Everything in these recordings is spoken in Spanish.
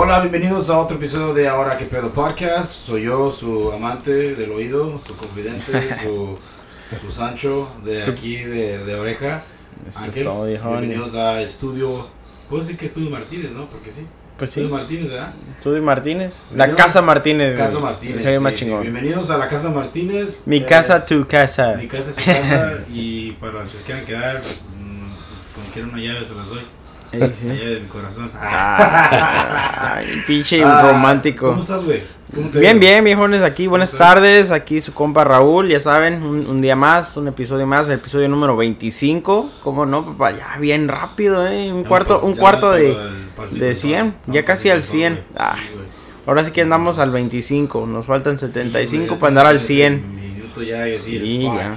Hola, bienvenidos a otro episodio de Ahora que pedo podcast. Soy yo, su amante del oído, su confidente, su, su Sancho de aquí de, de oreja. Eso Ángel, es todo, bienvenidos a Estudio. Puedo decir que Estudio Martínez, ¿no? Porque sí. Pues sí. Estudio Martínez, ¿verdad? Y Martínez. La Casa Martínez. Casa Martínez. Se oye más sí. chingón. Bienvenidos a la Casa Martínez. Mi Eh, casa, tu casa. Mi casa es su casa. y para los que quieran quedar, pues, mm, cuando quieran una llave se las doy. Ey, sí. de mi corazón. Ah, ay, pinche Ah, romántico. ¿Cómo estás, güey? ¿Cómo te Bien, bien, viejones, aquí. Buenas tardes. Aquí su compa Raúl, ya saben, un, un día más, un episodio más, el episodio número 25. ¿Cómo no, papá? Ya bien rápido, ¿eh? Un Ya cuarto, un cuarto de... de ¿no? 100, No, ya casi al parcito, 100. güey. Ah. Sí. Ahora sí que andamos al 25. Nos faltan Sí, 75 güey, ya para andar al estamos en 100. el Minuto ya, y así, Sí, ya.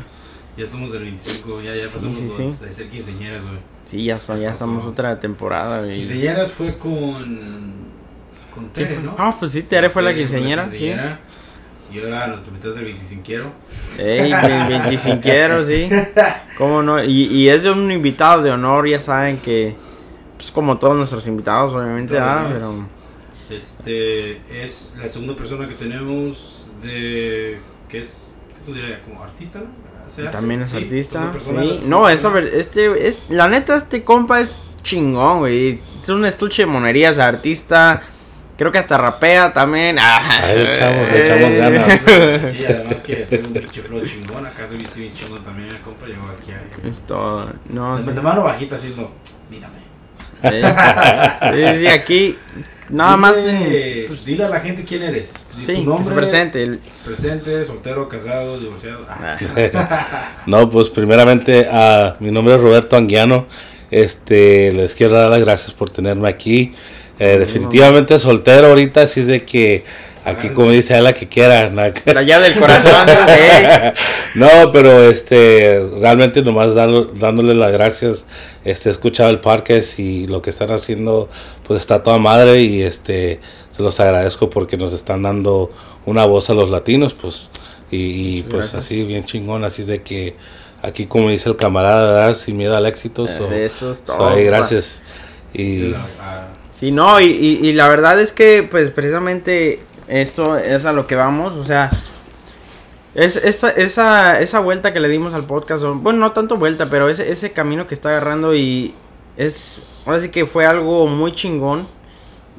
Ya estamos el 25, ya, ya Sí, pasamos sí, los- sí. de ser quinceañeras, güey. Sí, ya, son, ya estamos otra temporada, güey. Quinceañeras fue con. con Tere, ¿no? Ah, pues sí, Tere fue la quinceañera, sí. Y ahora nuestro invitado es el 25 Ey, el 25 sí. ¿Cómo no? Y, y es de un invitado de honor, ya saben que. Pues como todos nuestros invitados, obviamente, ah, ¿no? pero. Este es la segunda persona que tenemos de. que es. ¿Qué tú dirías? Como artista, ¿no? ¿Hace arte? También es Sí, artista. Sí. de- No, es a ver, este, es, la neta, este compa es chingón, güey. Es un estuche de monerías, artista. Creo que hasta rapea también. Ah, le echamos- le echamos ganas. Sí, además que tiene un pinche flow chingón. Acá se viste bien chingón también. El compa llegó aquí. a- Es todo. No, sí. De mano bajita haciendo. Mírame. Sí, sí, aquí. Nada más. Dile, en- pues, dile a la gente quién eres. Sí, tu que nombre. se presente. el- Presente, soltero, casado, divorciado. Ah, No, pues primeramente a mi nombre es Roberto Anguiano. Este, les quiero dar las gracias por tenerme aquí. Eh, definitivamente soltero ahorita, así es de que aquí como dice a la que quiera. na- La llave del corazón. eh. No, pero este, realmente nomás darlo- dándole las gracias. Este, he escuchado el podcast y lo que están haciendo, pues está toda madre y este, se los agradezco porque nos están dando una voz a los latinos, pues, y, y, pues gracias. así bien chingón, así de que aquí como dice el camarada, ¿verdad? sin miedo al éxito, so, Eso es so, todo. ahí, pa. gracias. Y ah, Sí, no, y, y, y la verdad es que, pues, precisamente esto es a lo que vamos, o sea, es esa, esa, esa vuelta que le dimos al podcast, bueno, no tanto vuelta, pero ese, ese camino que está agarrando y es, ahora sí que fue algo muy chingón,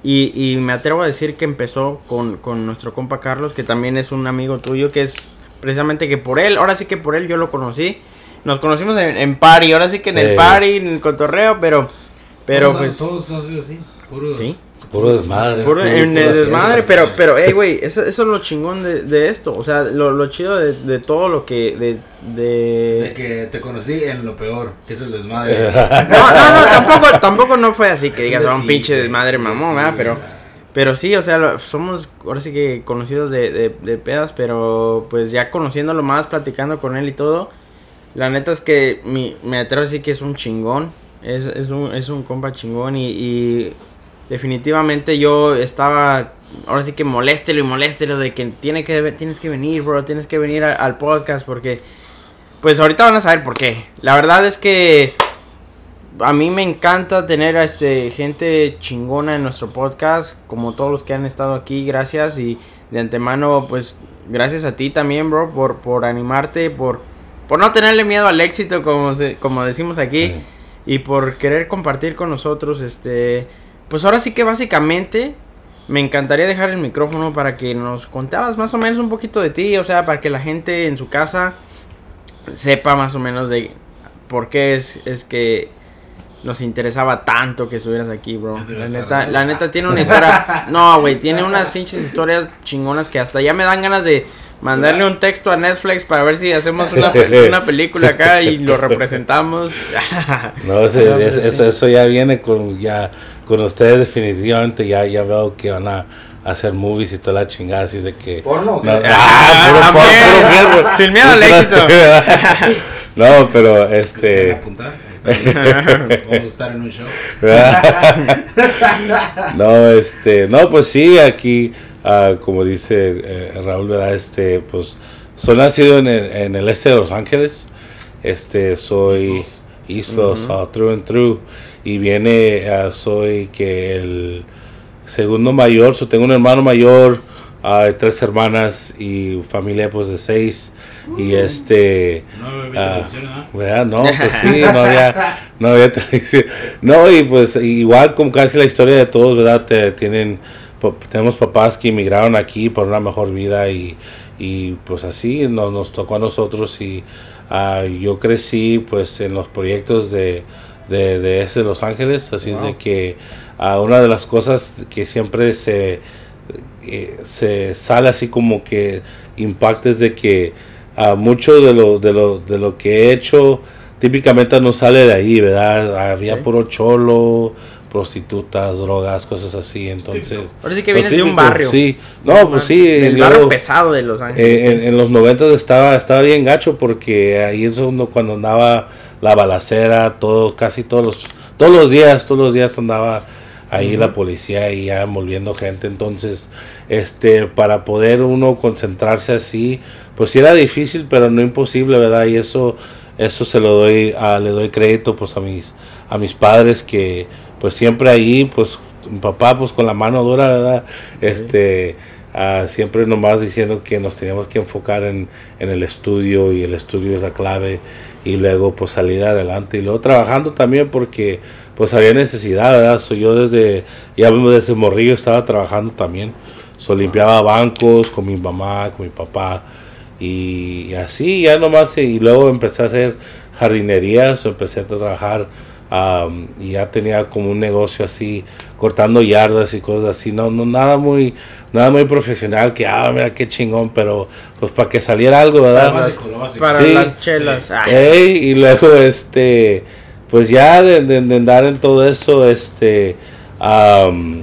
y, y me atrevo a decir que empezó con, con nuestro compa Carlos, que también es un amigo tuyo, que es precisamente que por él, ahora sí que por él yo lo conocí, nos conocimos en, en party, ahora sí que en el Eh. party, en el cotorreo, pero, pero todos, pues... Todos han sido así. Puro, Sí. Puro desmadre. Puro- en el desmadre, pero, pero, hey, güey, eso, eso es lo chingón de, de esto. O sea, lo, lo chido de, de todo lo que. De, De de... que te conocí en lo peor, que es el desmadre. No, no, no, tampoco, tampoco no fue así que digas, "Ah, un pinche desmadre mamón, sí, ¿verdad? Pero, pero sí, o sea, lo- somos ahora sí que conocidos de, de, de pedas, pero pues ya conociéndolo más, platicando con él y todo. La neta es que mi, me atrevo a decir que es un chingón. Es, es, un, es un compa chingón y, y definitivamente yo estaba ahora sí que moléstelo y moléstelo de que tiene que tienes que venir, bro, tienes que venir a- al podcast porque pues ahorita van a saber por qué. La verdad es que a mí me encanta tener a este gente chingona en nuestro podcast, como todos los que han estado aquí, gracias y de antemano pues gracias a ti también, bro, por por animarte, por por no tenerle miedo al éxito como se- como decimos aquí Sí. y por querer compartir con nosotros este pues ahora sí que básicamente me encantaría dejar el micrófono para que nos contaras más o menos un poquito de ti, o sea, para que la gente en su casa sepa más o menos de por qué es, es que nos interesaba tanto que estuvieras aquí, bro. La neta, la neta tiene una historia. No, güey, tiene unas pinches historias chingonas que hasta ya me dan ganas de mandarle un texto a Netflix para ver si hacemos una, una película acá y lo representamos. No, eso, eso ya viene con ya con ustedes definitivamente ya ya veo que van a hacer movies y toda la chingada así de que ¿Porno? No, Ah, ah, puro puro. Sin miedo al éxito. no, pero ¿Quieren este. Vamos a estar en un show. no, este, no, pues sí, aquí, ah, como dice eh, Raúl, ¿verdad? Este, pues, soy nacido en el, en el este de Los Ángeles. Este, soy East East Los, ah, through and through. Y viene, ah, soy que el, segundo mayor, so tengo un hermano mayor, ah, tres hermanas y familia pues de seis. Y este. No había. ¿verdad? No, pues sí, no había, no había televisión. No, y pues igual como casi la historia de todos, ¿verdad? Te- tienen, tenemos papás que emigraron aquí por una mejor vida y, y pues así nos, nos tocó a nosotros y ah, yo crecí pues en los proyectos de, de, de ese Los Ángeles, así es de que ah, una de las cosas que siempre se, eh, se sale así como que impacta es de que ah, mucho de lo, de, lo, de lo que he hecho típicamente no sale de ahí, ¿verdad? Había Sí. puro cholo, prostitutas, drogas, cosas así, entonces... Ahora sí que pues vienes de un barrio. Sí, no, pues sí. Yo- barrio pesado de Los Ángeles. eh, en, sí. en los noventas estaba, estaba bien gacho porque ahí es uno cuando andaba la balacera, todo, casi todos los, todos los días, todos los días andaba ahí la policía y ya envolviendo gente. Entonces, este, para poder uno concentrarse así, pues sí era difícil, pero no imposible, ¿verdad? Y eso, eso se lo doy, a, le doy crédito pues a mis, a mis padres que pues siempre ahí, pues mi papá pues con la mano dura, ¿verdad? Este, ah, siempre nomás diciendo que nos teníamos que enfocar en, en el estudio y el estudio es la clave y luego pues salir adelante y luego trabajando también porque pues había necesidad, ¿verdad? So, yo desde, ya desde morrillo estaba trabajando también, so, limpiaba bancos con mi mamá, con mi papá y, así ya nomás y luego empecé a hacer jardinería, so, empecé a trabajar Am, y ya tenía como un negocio así cortando yardas y cosas así no no nada muy nada muy profesional que ah mira qué chingón pero pues para que saliera algo verdad básico, lo básico. Para sí. las chelas. Ey, y luego este pues ya de, de- de andar en todo eso este am,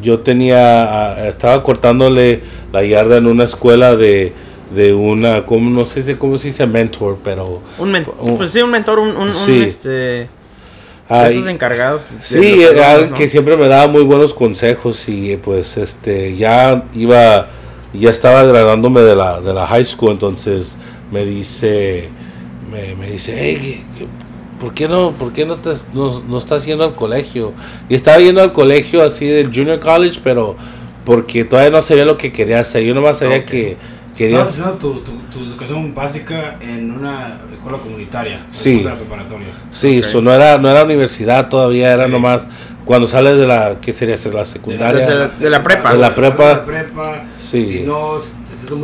yo tenía estaba cortándole la yarda en una escuela de de una como no sé si cómo se dice mentor pero un mentor. Pues sí, un mentor, un, un, este. Ah, esos encargados. Sí, alumnos, ¿no? que siempre me daba muy buenos consejos y pues este ya iba ya estaba graduándome de la de la high school entonces me dice me, me dice hey, ¿qué- qué- ¿por qué no por qué no, te, no, no estás yendo al colegio? Y estaba yendo al colegio así del junior college pero porque todavía no sabía lo que quería hacer yo nomás sabía que quería Estabas haciendo tu, tu, tu educación básica en una escuela comunitaria. Sí. de la preparatoria. Sí, Ok. eso no era, no era universidad todavía, era Sí. nomás cuando sales de la, ¿qué sería ser la secundaria? La- de la prepa. De la prepa. De la prepa. Sí. Si no, si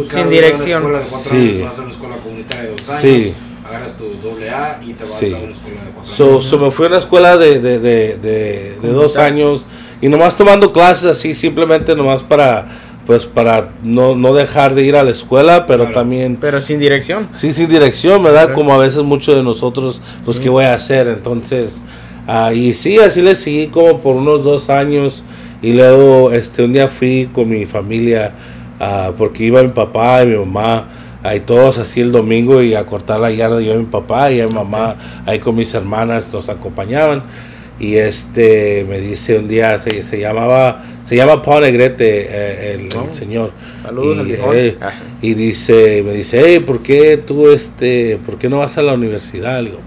Sin dirección. Una escuela de cuatro Sí. años, vas a una escuela comunitaria de dos años. Sí. Agarras tu doble A y te vas Sí. a una escuela de cuatro So, años. so me fui a una escuela de, de, de, de, de dos años y nomás tomando clases así, simplemente nomás para, pues para no, no dejar de ir a la escuela, pero Claro. también Pero sin dirección. Sí, sin dirección, ¿verdad? Ok. Como a veces muchos de nosotros, pues, Sí. ¿qué voy a hacer? Entonces, ah, y sí, así le seguí como por unos dos años. Y luego, este, un día fui con mi familia, ah, porque iba mi papá y mi mamá, ahí todos así el domingo y a cortar la yarda yo y mi papá y a mi mamá ahí con mis hermanas nos acompañaban. Y este me dice un día, se, se llamaba, se llama Paul Negrete, eh, el, el Oh. señor. Saludos Y, eh, Ah. y dice, me dice, hey, ¿por qué tú, este, por qué no vas a la universidad? Le digo,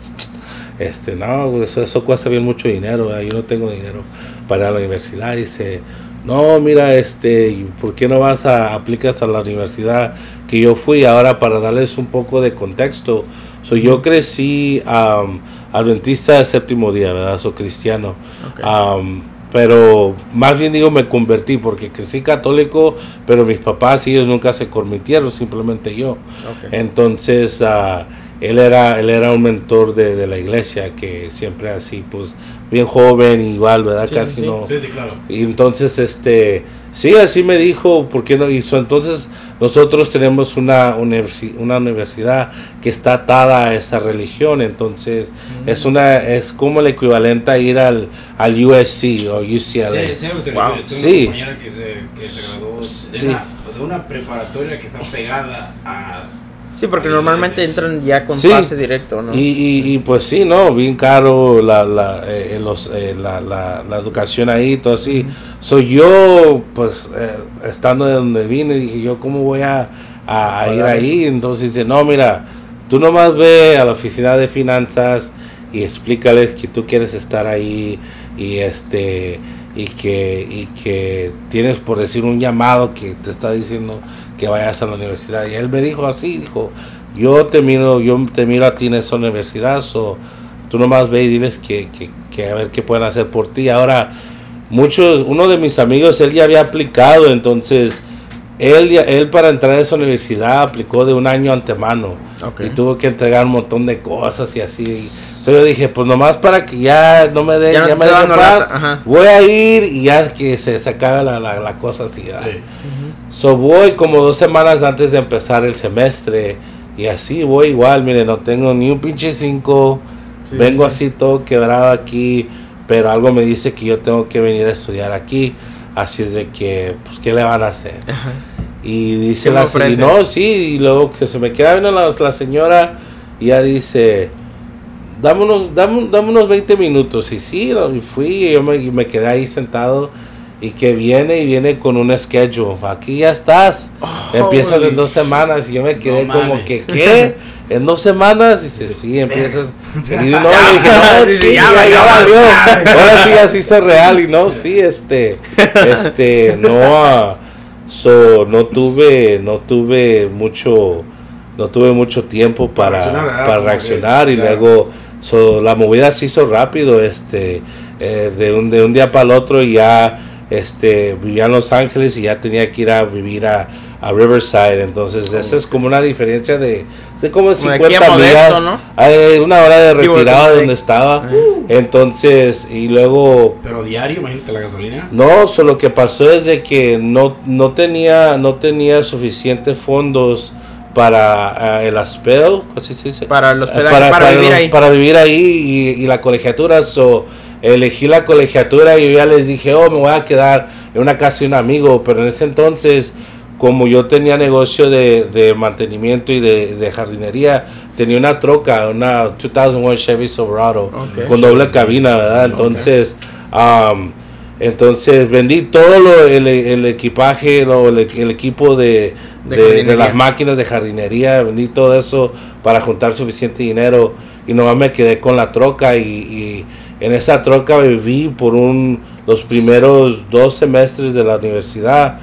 este, no, eso, eso cuesta bien mucho dinero, yo no tengo dinero para la universidad. Dice, no, mira, este, ¿y ¿por qué no vas a, aplicas a la universidad que yo fui? Ahora, para darles un poco de contexto, so, yo crecí um, adventista de séptimo día, ¿verdad? Soy cristiano. Am, pero más bien digo me convertí porque crecí católico, pero mis papás y ellos nunca se convirtieron, simplemente yo. Entonces ah, él era él era un mentor de, de la iglesia que siempre así pues bien joven igual, ¿verdad? Sí, Casi sí, sí. no. Sí, sí, claro. Y entonces, este, sí, así me dijo, ¿por qué no hizo? Entonces, nosotros tenemos una, universi- una universidad que está atada a esa religión, entonces, es una, es como el equivalente a ir al, al USC o UCLA. Sí, sí, Wow. Sí. una compañera que se, que se graduó de, Sí. una, de una preparatoria que está pegada a... Sí, porque normalmente entran ya con Sí. pase directo, ¿no? Y, y, y, pues sí, ¿no? Bien caro la, la, eh, los, eh, la, la, la educación ahí, todo así. Soy yo, pues, eh, estando de donde vine, dije yo, ¿cómo voy a, a- a ir ahí? Entonces dice, no, mira, tú nomás ve a la oficina de finanzas y explícales que tú quieres estar ahí y este y que y que tienes por decir un llamado que te está diciendo que vayas a la universidad. Y él me dijo así dijo yo te miro yo te miro a ti en esa universidad o tú nomás ve y diles que, que, que a ver qué pueden hacer por ti ahora muchos uno de mis amigos él ya había aplicado entonces él, él para entrar a esa universidad aplicó de un año antemano y tuvo que entregar un montón de cosas y así. So yo dije, pues nomás para que ya no me den, ya, me den paz, voy a ir y ya que se, se acabe la, la, cosa así. So voy como dos semanas antes de empezar el semestre y así voy igual, mire, no tengo ni un pinche cinco, vengo así todo quebrado aquí, pero algo me dice que yo tengo que venir a estudiar aquí. Así es de que, pues, ¿qué le van a hacer? Y dice la señora, no, sí, y luego que se me queda viendo la, la señora y ya dice, dame, dame unos 20 minutos. Y sí, y fui, y yo me, me, quedé ahí sentado. Y que viene y viene con un schedule. Aquí ya estás. empiezas en dos semanas. Y yo me quedé como que, ¿qué? en dos semanas, dice, sí, empiezas. Y no, dije, no. Ahora sí, así se real. Y no, sí, este, este, no, so, no tuve, no tuve mucho, no tuve mucho tiempo para, reaccionar, para reaccionar y luego, so, la movida se hizo rápido, este, eh, de, un, de un día para el otro y ya, este, vivía en Los Ángeles y ya tenía que ir a vivir a a Riverside. Entonces, esa es como una diferencia de, de como 50 millas. Hay una hora de retirada donde estaba. Entonces, y luego. Pero diario, imagínate la gasolina. No, solo que pasó es de que no, no tenía, no tenía suficientes fondos para uh, el hospital, ¿así se dice? Para el hospital, para, para, vivir ahí. Para vivir ahí y, y la colegiatura. So, elegí la colegiatura y yo ya les dije, oh, me voy a quedar en una casa de un amigo, pero en ese entonces como yo tenía negocio de, mantenimiento y de, jardinería, tenía una troca, una 2001 Chevy Silverado con doble cabina, ¿verdad? Entonces, entonces vendí todo el, equipaje, el, equipo de, las máquinas de jardinería, vendí todo eso para juntar suficiente dinero y nomás me quedé con la troca y, en esa troca viví por un, los primeros dos semestres de la universidad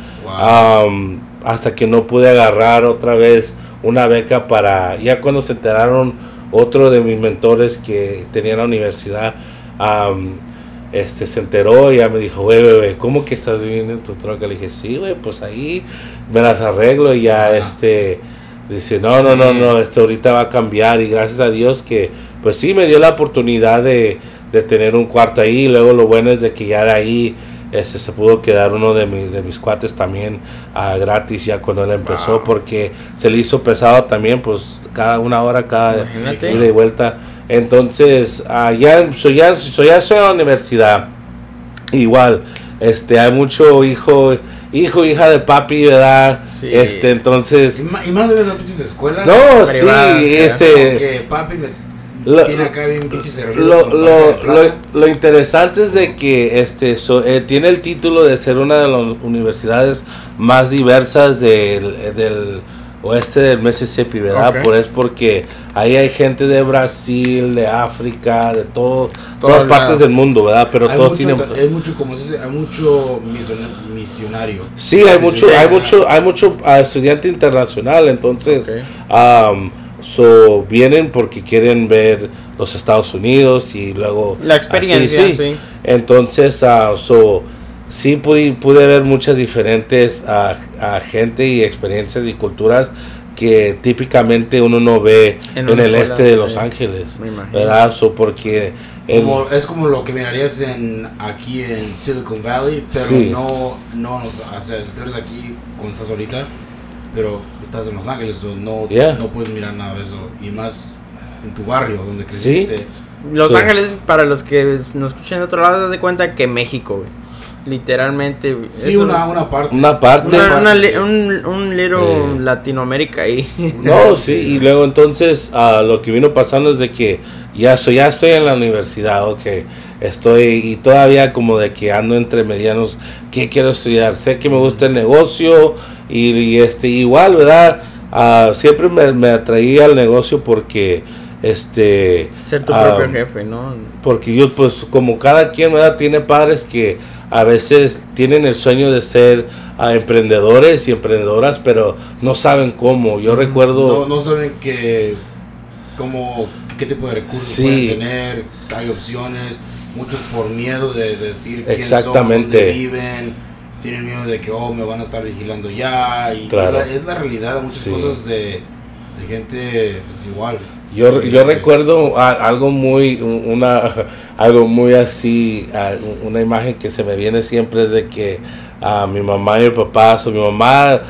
hasta que no pude agarrar otra vez una beca para, ya cuando se enteraron otro de mis mentores que tenía en la universidad, este, se enteró y ya me dijo, güey, güey, ¿cómo que estás viviendo en tu troca? Le dije, sí, güey, pues ahí me las arreglo y ya, este, dice, no, no, no, no, esto ahorita va a cambiar y gracias a Dios que, pues sí, me dio la oportunidad de, de tener un cuarto ahí. Y luego lo bueno es de que ya de ahí este se pudo quedar uno de, de mis cuates también ah, gratis ya cuando él empezó porque se le hizo pesado también pues cada una hora cada ida y vuelta entonces ya soy ya soy ya soy a la universidad. Igual este hay mucho hijo hijo hija de papi verdad este entonces y más en esas escuelas no sí este papi lo, lo, interesante es de que este eh, tiene el título de ser una de las universidades más diversas del, oeste del Mississippi, ¿verdad? Por es porque ahí hay gente de Brasil, de África, de todo, todas partes del mundo, ¿verdad? Pero todos tienen hay mucho como hay mucho misionario. Sí, hay mucho hay mucho hay mucho ah, estudiante internacional, entonces So, vienen porque quieren ver los Estados Unidos y luego... La experiencia, sí. Entonces, uh, so, sí pude, pude ver muchas diferentes a gente y experiencias y culturas que típicamente uno no ve en, el este de Los Ángeles. ¿Verdad? So, porque... es como lo que mirarías en, aquí en Silicon Valley, pero no, no, o sea, si tú eres aquí cuando estás ahorita pero estás en Los Ángeles, no, no puedes mirar nada de eso. Y más en tu barrio, donde creciste. Los Ángeles, para los que nos escuchan de otro lado, de cuenta que México, güey. Literalmente, Sí, una, una, parte. Una parte. un, un little Latinoamérica ahí. No, sí, y luego entonces uh, lo que vino pasando es de que ya, soy, ya estoy en la universidad, ok. Estoy y todavía como de que ando entre medianos, ¿qué quiero estudiar? Sé que me gusta el negocio, y, este igual, ¿verdad? Uh, siempre me, me, atraía al negocio porque este ser tu propio jefe no porque yo pues como cada quien ¿verdad? tiene padres que a veces tienen el sueño de ser ah, emprendedores y emprendedoras pero no saben cómo. Yo recuerdo no, no saben que cómo qué tipo de recursos pueden tener. Hay opciones muchos por miedo de, decir quién Exactamente. dónde viven. Tienen miedo de que oh me van a estar vigilando ya. Y es la realidad muchas cosas de, de gente pues, igual yo, yo recuerdo algo muy, una, algo muy así, una imagen que se me viene siempre es de que a mi mamá y mi papá, o mi mamá,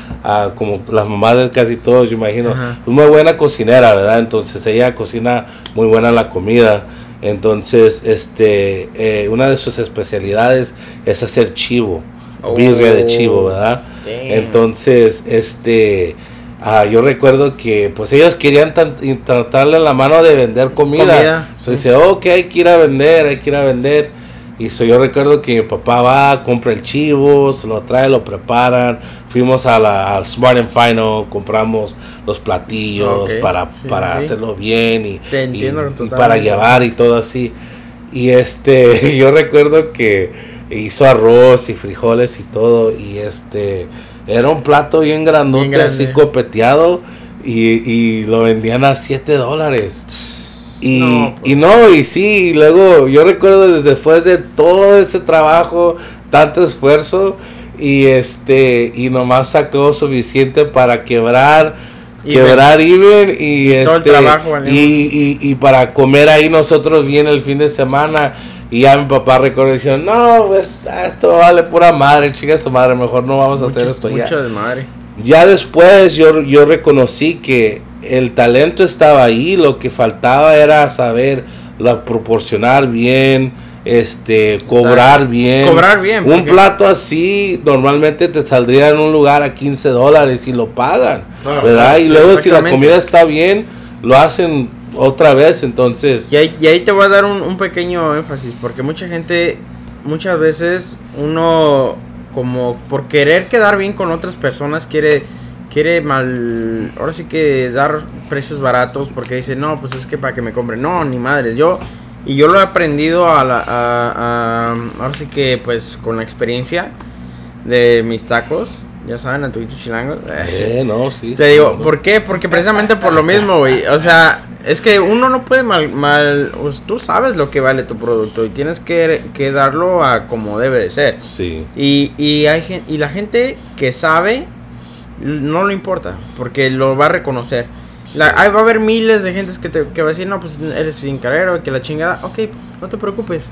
como las mamás de casi todos, yo imagino, es muy buena cocinera, ¿verdad? Entonces ella cocina muy buena la comida. Entonces, este, eh, una de sus especialidades es hacer chivo, birria de chivo, ¿verdad? Entonces, este, Ah, yo recuerdo que pues ellos querían tratarle la mano de vender comida. Entonces dice, ok, hay que ir a vender, hay que ir a vender. Y yo recuerdo que mi papá va, compra el chivo, se lo trae, lo preparan. Fuimos a la, al Smart and Final, compramos los platillos para, para hacerlo bien y, para llevar y todo así. Y este, yo recuerdo que hizo arroz y frijoles y todo. Y este, era un plato bien grandote, así copeteado. Y, y, lo vendían a 7 dólares. Y no, pues. y no, y sí, luego yo recuerdo desde después de todo ese trabajo, tanto esfuerzo, y este, y nomás sacó suficiente para quebrar, quebrar Iber y, este, y, y, y, para comer ahí nosotros bien el fin de semana. Y ya mi papá recuerda diciendo, no, pues esto vale pura madre, chica su madre, mejor no vamos a hacer esto ya. de madre. Ya después yo, yo reconocí que el talento estaba ahí, lo que faltaba era saber la proporcionar bien, este, cobrar bien. Cobrar bien. Un plato así normalmente te saldría en un lugar a 15 dólares y lo pagan, ¿verdad? y luego si la comida está bien, lo hacen otra vez, entonces. Y ahí, y ahí te voy a dar un, pequeño énfasis, porque mucha gente, muchas veces uno, como por querer quedar bien con otras personas, quiere quiere mal, ahora sí que dar precios baratos porque dice, no, pues es que para que me compren, no, ni madres, yo, y yo lo he aprendido a, la, a, ahora sí que pues con la experiencia de mis tacos, ya saben, a Chilango. Eh, no, sí. Te digo, ¿por qué? Porque precisamente por lo mismo, güey. O sea, es que uno no puede mal, mal pues, tú sabes lo que vale tu producto y tienes que, que darlo a como debe de ser. Sí. Y, y, hay, y la gente que sabe, no le importa, porque lo va a reconocer. La, va a haber miles de gentes que, te, que va a decir, no, pues eres bien carero, que la chingada. Ok, no te preocupes.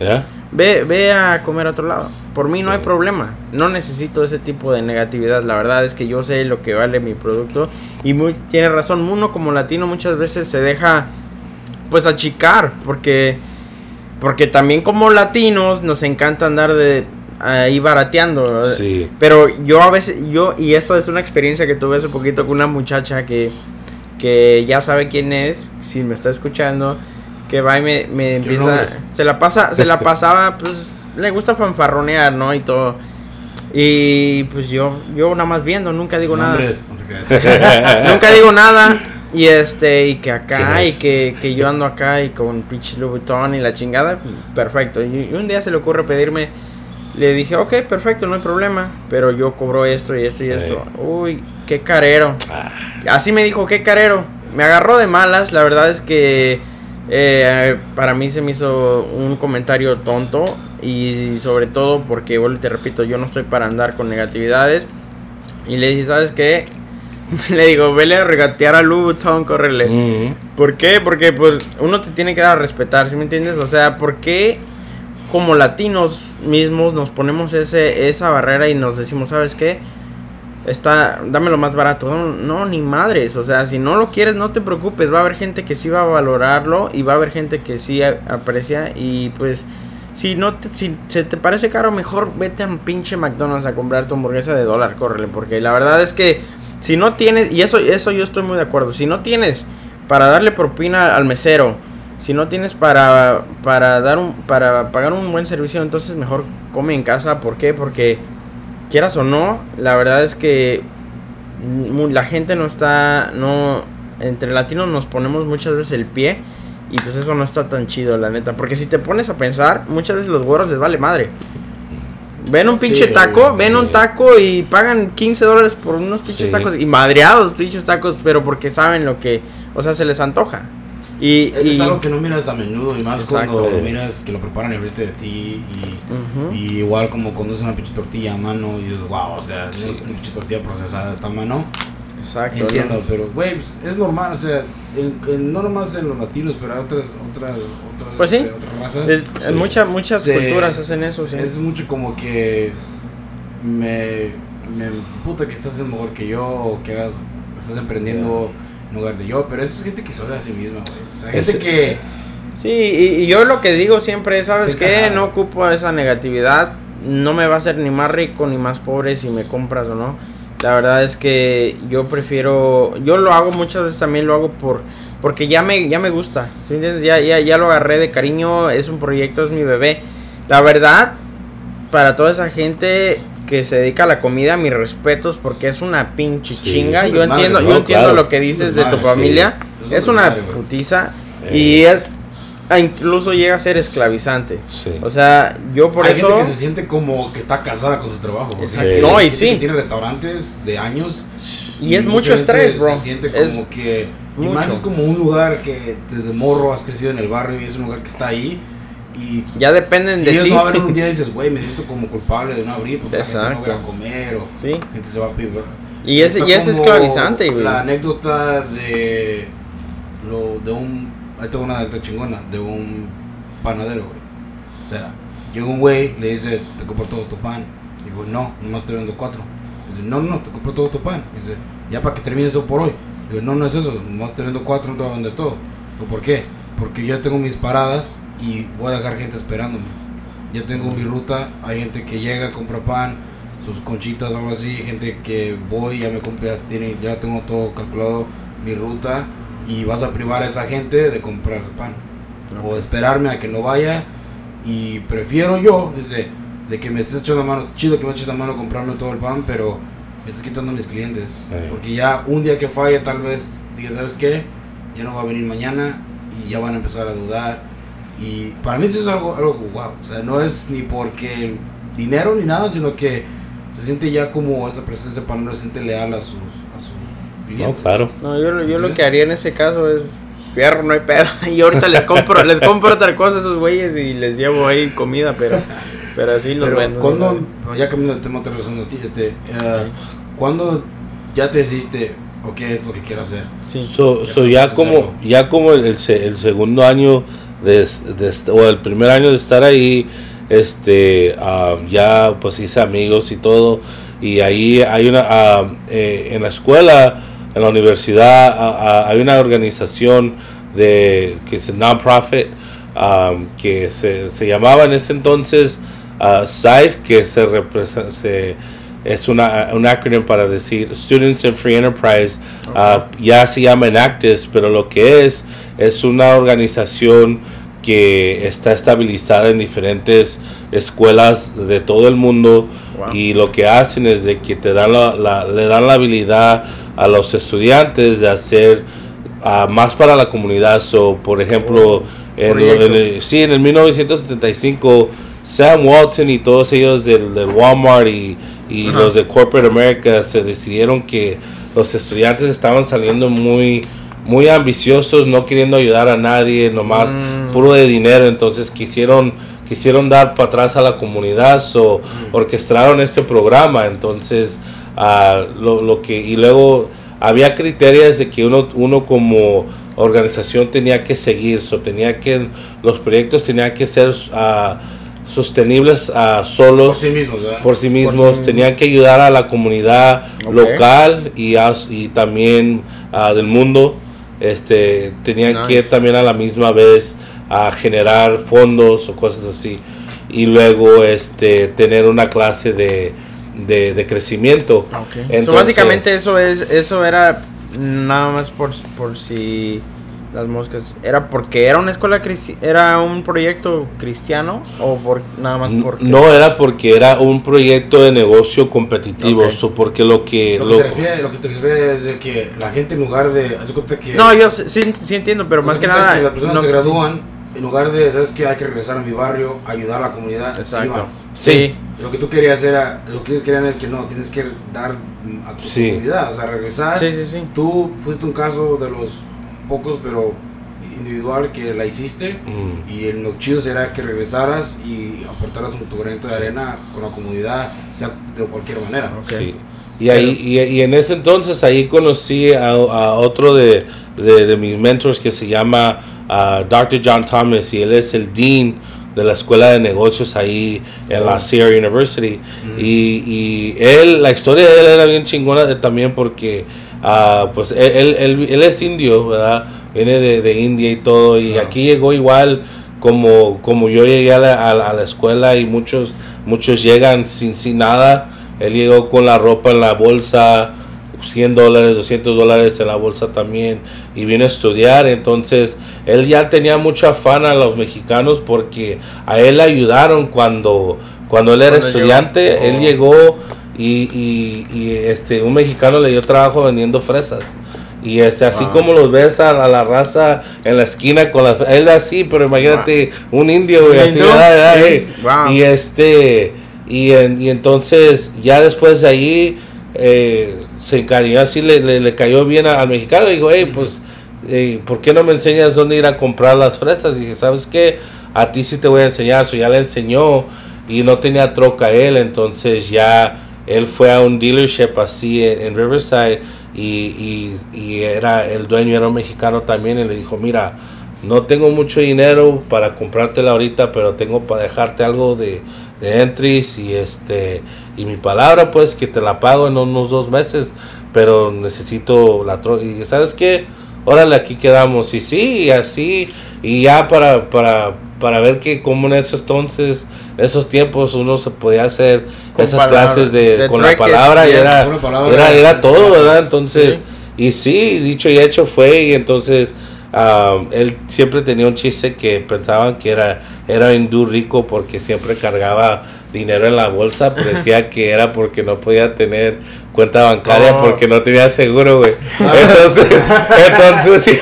Ve, ve a comer a otro lado. Por mí no hay problema. No necesito ese tipo de negatividad. La verdad es que yo sé lo que vale mi producto. Y muy, tiene razón, uno como latino muchas veces se deja pues achicar. Porque, porque también como latinos nos encanta andar de ahí barateando. Sí. Pero yo a veces, yo, y eso es una experiencia que tuve hace poquito con una muchacha que que ya sabe quién es, si me está escuchando, que va y me, me empieza, se la pasa, se la pasaba, pues le gusta fanfarronear, ¿no? Y todo. Y pues yo, yo nada más viendo, nunca digo nada. nunca digo nada. Y este, y que acá, y que, que, yo ando acá y con pinche Louis y la chingada, perfecto. Y, un día se le ocurre pedirme, le dije, ok, perfecto, no hay problema, pero yo cobro esto y esto y esto. Uy, qué carero. Ah. Así me dijo, qué carero. Me agarró de malas, la verdad es que eh, para mí se me hizo un comentario tonto y sobre todo porque, bueno, te repito, yo no estoy para andar con negatividades. Y le dije, ¿sabes qué? le digo, vele a regatear a Louboutin, córrele. ¿Por qué? Porque pues uno te tiene que dar a respetar, ¿sí me entiendes? O sea, ¿por qué como latinos mismos nos ponemos ese, esa barrera y nos decimos, ¿sabes qué? está, dámelo más barato. No, ni madres. O sea, si no lo quieres, no te preocupes. Va a haber gente que sí va a valorarlo y va a haber gente que sí aprecia. Y pues, si no te, si se te parece caro, mejor vete a un pinche McDonald's a comprar tu hamburguesa de dólar, córrele. Porque la verdad es que si no tienes, y eso, eso yo estoy muy de acuerdo. Si no tienes para darle propina al mesero, si no tienes para, para dar un, para pagar un buen servicio, entonces mejor come en casa. ¿Por qué? Porque quieras o no, la verdad es que la gente no está, no, entre latinos nos ponemos muchas veces el pie Y pues eso no está tan chido, la neta. Porque si te pones a pensar, muchas veces los güeros les vale madre. Ven un pinche taco, ven un taco y pagan 15 dólares por unos pinches tacos. Y madreados pinches tacos, pero porque saben lo que, o sea, se les antoja. Y, es algo que no miras a menudo y más cuando miras que lo preparan enfrente de ti y, igual como cuando es una pinche tortilla a mano y dices, wow, o sea, es una pinche tortilla procesada esta mano. Exacto. Entiendo, pero güey, pues, es normal, o sea, no nomás en los latinos, pero otras, otras, otras, pues sí. Este, otras razas. en muchas muchas culturas hacen eso. Es mucho como que me, me puta que estás en mejor que yo o que hagas, estás emprendiendo en lugar de yo, pero eso es gente que se a sí misma, güey. O sea, gente que... Sí, y, yo lo que digo siempre es, ¿sabes qué? No ocupo esa negatividad, no me va a hacer ni más rico ni más pobre si me compras o no la verdad es que yo prefiero, yo lo hago muchas veces también lo hago por porque ya me ya me gusta, Ya, ya ya lo agarré de cariño, es un proyecto, es mi bebé. La verdad, para toda esa gente que se dedica a la comida, mis respetos porque es una pinche chinga. Yo entiendo, yo entiendo lo que dices de tu familia. Es, una putiza y es incluso llega a ser esclavizante. O sea, yo por eso. Hay gente que se siente como que está casada con su trabajo. No, y sí. Que tiene restaurantes de años. Y, es mucho estrés, bro. Se siente como que. Y más es como un lugar que desde morro has crecido en el barrio y es un lugar que está ahí. Y ya dependen si de ellos ti. no abren un día dices, güey, me siento como culpable de no abrir porque la gente no va a comer o ¿Sí? gente se va a pedir. Y es, y es esclavizante, güey. La anécdota de lo de un ahí tengo una anécdota chingona de un panadero, güey. O sea, llega un güey, le dice, te compro todo tu pan. Digo, no, nomás te vendo cuatro. Dice, no, no, te compro todo tu pan. Dice, ya para que termines eso por hoy. Digo, no, no es eso, nomás te vendo cuatro, no te voy a vender todo. Digo, ¿por qué? Porque yo ya tengo mis paradas y voy a dejar gente esperándome. Ya tengo mi ruta, hay gente que llega, compra pan, sus conchitas o algo así, gente que voy, ya me compré, tiene, ya tengo todo calculado, mi ruta y vas a privar a esa gente de comprar pan. O esperarme a que no vaya. Y prefiero yo, dice, de que me estés echando la mano, chido que me eches la mano comprarme todo el pan, pero me estás quitando a mis clientes. Porque ya un día que falle, tal vez diga, ¿sabes qué? Ya no va a venir mañana y ya van a empezar a dudar. Y para mí eso es algo, algo wow. O sea, no es ni porque dinero ni nada, sino que se siente ya como esa presencia no se siente leal a sus, a sus no, claro. No, yo, yo lo que haría en ese caso es fierro, no hay pedo. Y ahorita les compro, les compro otra cosa a esos güeyes y les llevo ahí comida, pero, pero así los pero vendo. Cuando, ya cambiando de tema, te a ti, este, uh, ¿cuándo ya te decidiste o qué es lo que quiero hacer? Sí. So, ya, como, ya como el, el segundo año de, de, o el primer año de estar ahí, este, uh, ya pues hice amigos y todo. Y ahí hay una, uh, en la escuela, en la universidad hay una organización de que es non-profit um, que se, se, llamaba en ese entonces SAIF, que se, se es una, un acrónimo para decir Students in Free Enterprise, uh, ya se llama Enactus, pero lo que es es una organización que está estabilizada en diferentes escuelas de todo el mundo. Y lo que hacen es de que te dan la, le dan la habilidad a los estudiantes de hacer uh, más para la comunidad. So, por ejemplo, en, el, sí, en el 1975, Sam Walton y todos ellos del, del Walmart y, y los de Corporate America se decidieron que los estudiantes estaban saliendo muy muy ambiciosos, no queriendo ayudar a nadie, nomás mm. puro de dinero, entonces quisieron quisieron dar para atrás a la comunidad, o mm. orquestaron este programa, entonces lo, lo, que y luego había criterios de que uno, uno como organización tenía que seguir, so, tenía que los proyectos tenían que ser uh, sostenibles uh, solos por sí mismos, por sí mismos, tenían que ayudar a la comunidad local y, y también uh, del mundo, este tenían que también a la misma vez a generar fondos o cosas así. Y luego este tener una clase de de, de crecimiento. Entonces, básicamente eso es eso era nada más por, por si las moscas, ¿era porque era una escuela era un proyecto cristiano o por nada más porque No, era porque era un proyecto de negocio competitivo, o porque lo que lo, que, te refiere, lo que te refiere es de que la gente en lugar de que No, yo sí, sí entiendo, pero más que nada que las personas se gradúan en lugar de, ¿sabes que Hay que regresar a mi barrio, ayudar a la comunidad. Exacto. Sí. Lo que tú querías era, lo que ellos querían es que no, tienes que dar a tu comunidad, o sea, regresar. Sí, sí, sí. Tú fuiste un caso de los pocos, pero individual que la hiciste mm. y el lo chido será que regresaras y aportaras un tu granito de arena con la comunidad, sea de cualquier manera. Sí. Y, ahí, y, en ese entonces ahí conocí a, otro de, de, mis mentors que se llama uh, Dr. John Thomas y él es el dean de la escuela de negocios ahí en la Sierra University. Mm. Y, y, él, la historia de él era bien chingona también porque uh, pues él, él, él, es indio, ¿verdad? Viene de, de India y todo. Y aquí llegó igual como, como yo llegué a la, a la, escuela y muchos, muchos llegan sin, sin nada. Él llegó con la ropa en la bolsa, 100 dólares, 200 dólares en la bolsa también y vino a estudiar. Entonces, él ya tenía mucha afán a los mexicanos porque a él le ayudaron cuando, cuando él era estudiante. Él oh. llegó y, y, este, un mexicano le dio trabajo vendiendo fresas. Y este, así como los ves a, la raza en la esquina con las. Él así, pero imagínate un indio, así, Y este. Y, y entonces, ya después de ahí, eh, se encariñó así, le, le, cayó bien al mexicano. Le dijo, hey, pues, eh, ¿por qué no me enseñas dónde ir a comprar las fresas? Y dije, ¿sabes qué? A ti sí te voy a enseñar. So ya le enseñó y no tenía troca él. Entonces ya él fue a un dealership así en, Riverside y, y, era el dueño era un mexicano también y le dijo, mira, no tengo mucho dinero para comprártela ahorita, pero tengo para dejarte algo de, de entries y este y mi palabra pues que te la pago en unos dos meses pero necesito la troca y sabes qué órale aquí quedamos y sí y así y ya para para para ver que como en esos entonces esos tiempos uno se podía hacer esas clases de, con la palabra y era, era, era todo verdad entonces y sí dicho y hecho fue y entonces él siempre tenía un chiste que pensaban que era, era hindú rico porque siempre cargaba dinero en la bolsa, pero decía que era porque no podía tener cuenta bancaria oh. porque no tenía seguro, güey. Entonces, entonces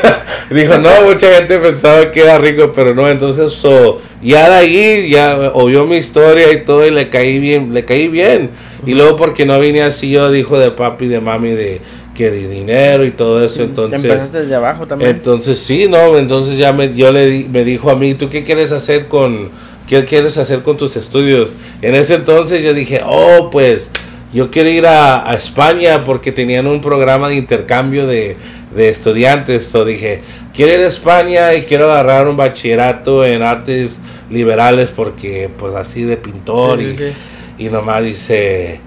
dijo, no, mucha gente pensaba que era rico, pero no, entonces so, ya de ahí ya oyó mi historia y todo y le caí bien, le caí bien. Y luego porque no vine así yo dijo de papi, de mami, de que de dinero y todo eso, entonces... Empezaste desde abajo también. Entonces sí, no, entonces ya me, yo le di, me dijo a mí, ¿tú qué quieres hacer con, qué quieres hacer con tus estudios? En ese entonces yo dije, oh, pues yo quiero ir a, España porque tenían un programa de intercambio de, de estudiantes, o dije, quiero ir a España y quiero agarrar un bachillerato en artes liberales porque pues así de pintor y, y nomás dice,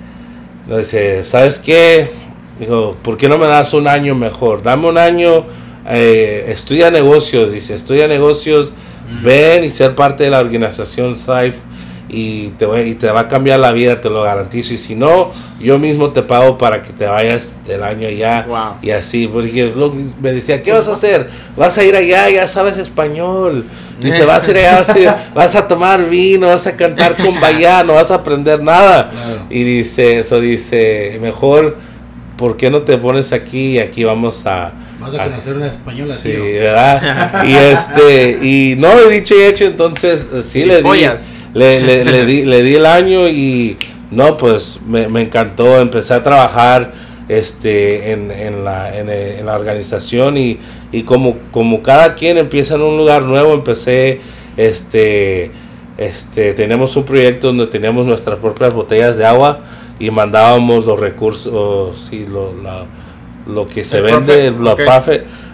dice, ¿sabes qué? Dijo, ¿por qué no me das un año mejor? Dame un año, eh, estudia negocios, dice, estudia negocios, ven y ser parte de la organización SAIF y te, y te va a cambiar la vida, te lo garantizo. Y si no, yo mismo te pago para que te vayas del año allá. Y así, porque me decía, ¿qué vas a hacer? Vas a ir allá, ya sabes español. Dice, vas a ir allá, vas a, tomar vino, vas a cantar con Bayá, no vas a aprender nada. Y dice, eso dice, mejor ¿por qué no te pones aquí y aquí vamos a... Vas a conocer una española, Sí, ¿verdad? y este, y no, he dicho y hecho, entonces sí le di, le, le, le, di, le di el año y no, pues me, me encantó, empecé a trabajar este en, en, la, en, en, la organización y, y como, como cada quien empieza en un lugar nuevo, empecé este este tenemos un proyecto donde tenemos nuestras propias botellas de agua y mandábamos los recursos y lo, lo que se vende, los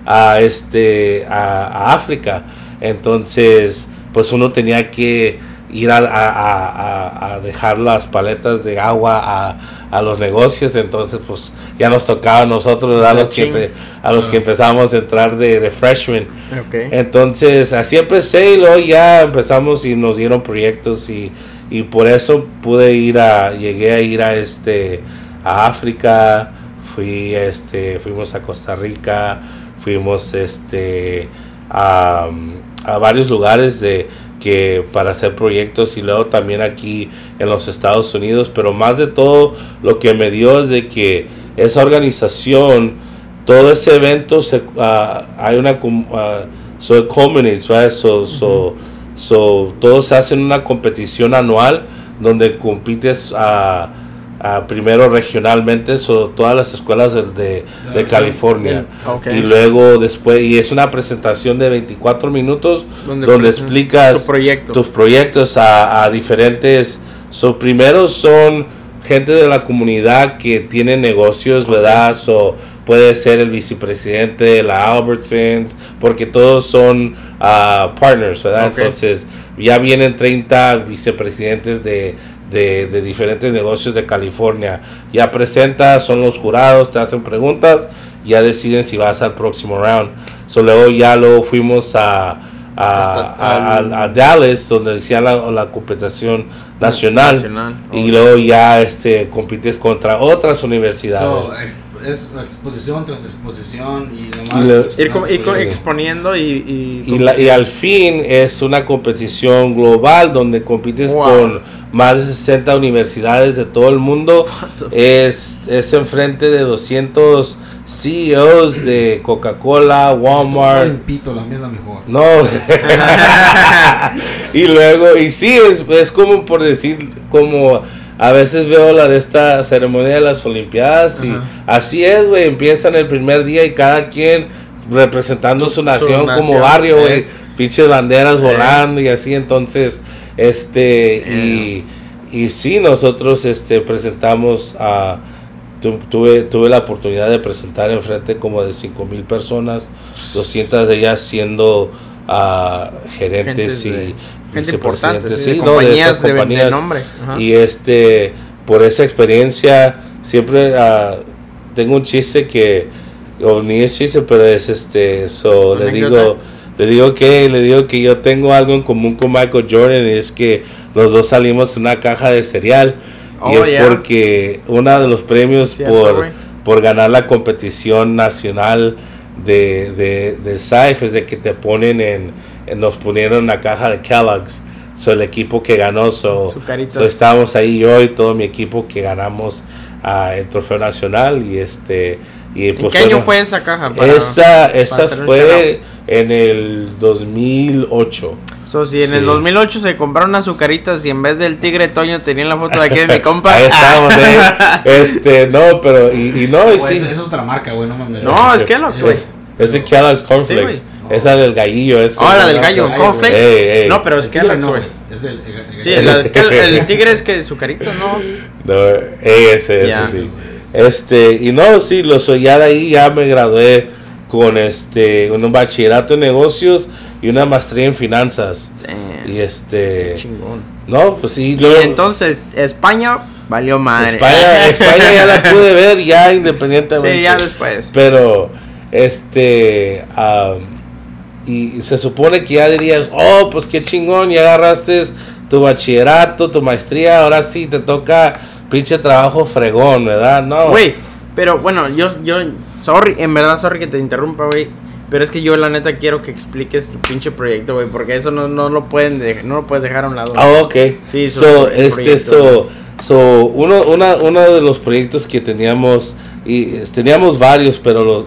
a, este, a, África. Entonces, pues uno tenía que ir a, a, a, dejar las paletas de agua a, a, los negocios, entonces pues ya nos tocaba a nosotros a los, que, a los que ah. empezamos a entrar de, de freshman. Entonces así empecé y luego ya empezamos y nos dieron proyectos y y por eso pude ir a llegué a ir a este a África fui este fuimos a Costa Rica fuimos este, a, a varios lugares de que para hacer proyectos y luego también aquí en los Estados Unidos, pero más de todo lo que me dio es de que esa organización, todo ese evento, se, uh, hay una, uh, so culminates, right? So, so, so, todos hacen una competición anual donde compites a... Uh, primero regionalmente sobre todas las escuelas de, de, California. y luego después y es una presentación de 24 minutos donde, explicas tus proyectos a, a diferentes so, primero son gente de la comunidad que tiene negocios verdad o puede ser el vicepresidente de la Albertsons porque todos son uh, partners verdad entonces ya vienen 30 vicepresidentes de de, diferentes negocios de California. Ya presentas, son los jurados, te hacen preguntas, ya deciden si vas al próximo round. So, luego ya lo fuimos a, a, Dallas, donde decía la, la competición nacional, y luego ya este compites contra otras universidades. Eh, es exposición tras exposición y demás. ir, exponiendo y... Y, al fin es una competición global donde compites con más de 60 universidades de todo el mundo. Es, es enfrente de 200 CEOs de Coca-Cola, Walmart. la mejor. No. y luego, y sí, es, es como por decir, como a veces veo la de esta ceremonia de las Olimpiadas y así es, güey, empiezan el primer día y cada quien representando su, nación, como barrio, güey, eh. pinches banderas eh. volando y así, entonces, este, y, y sí, nosotros, este, presentamos a, tuve, tuve la oportunidad de presentar enfrente como de 5 mil personas, 200 de ellas siendo uh, gerentes y gente importante, sí, compañías, de, compañías. nombre. Y este, por esa experiencia, siempre uh, tengo un chiste que, o ni es chiste, pero es este, so, le digo, le digo que, le digo que yo tengo algo en común con Michael Jordan y es que los dos salimos en una caja de cereal. y oh, es porque uno de los premios por, por ganar la competición nacional de, de, de SAIF es de que te ponen en nos pusieron una caja de Kellogg's. So, el equipo que ganó, so, so estábamos ahí yo y todo mi equipo que ganamos uh, el trofeo nacional y este y ¿En pues, qué año fue esa caja? esa esa fue en el 2008. So, si en el 2008 se compraron azucaritas y en vez del tigre Toño tenían la foto de aquí de mi compa. Ahí estamos, eh. Este, no, pero, y, y no, y sí. es otra marca, güey, no mames. No, es Kellogg's, güey. Es de Kellogg's Cornflakes. Esa del gallillo. Ese, oh, la del gallo. Cornflakes. No, pero es que no, Es el, sí, el, tigre es que su carito, ¿no? No, ese, ese sí. Este, y no, sí, lo soy, ya de ahí ya me gradué con este, un bachillerato en negocios y una maestría en finanzas. Y este. Qué chingón. No, pues sí. Y entonces, España valió madre. España, España ya la pude ver ya independientemente. Sí, ya después. Pero, este. Y se supone que ya dirías, oh, pues qué chingón, ya agarraste tu bachillerato, tu maestría, ahora sí te toca pinche trabajo fregón, ¿verdad? No. Güey, pero bueno, yo, yo, sorry, en verdad, sorry que te interrumpa, güey. Pero es que yo la neta quiero que expliques tu pinche proyecto, güey, porque eso no, no lo pueden no lo puedes dejar a un lado. Ah, ok. Sí, so, este, so, so, uno, una, uno de los proyectos que teníamos y teníamos varios, pero los,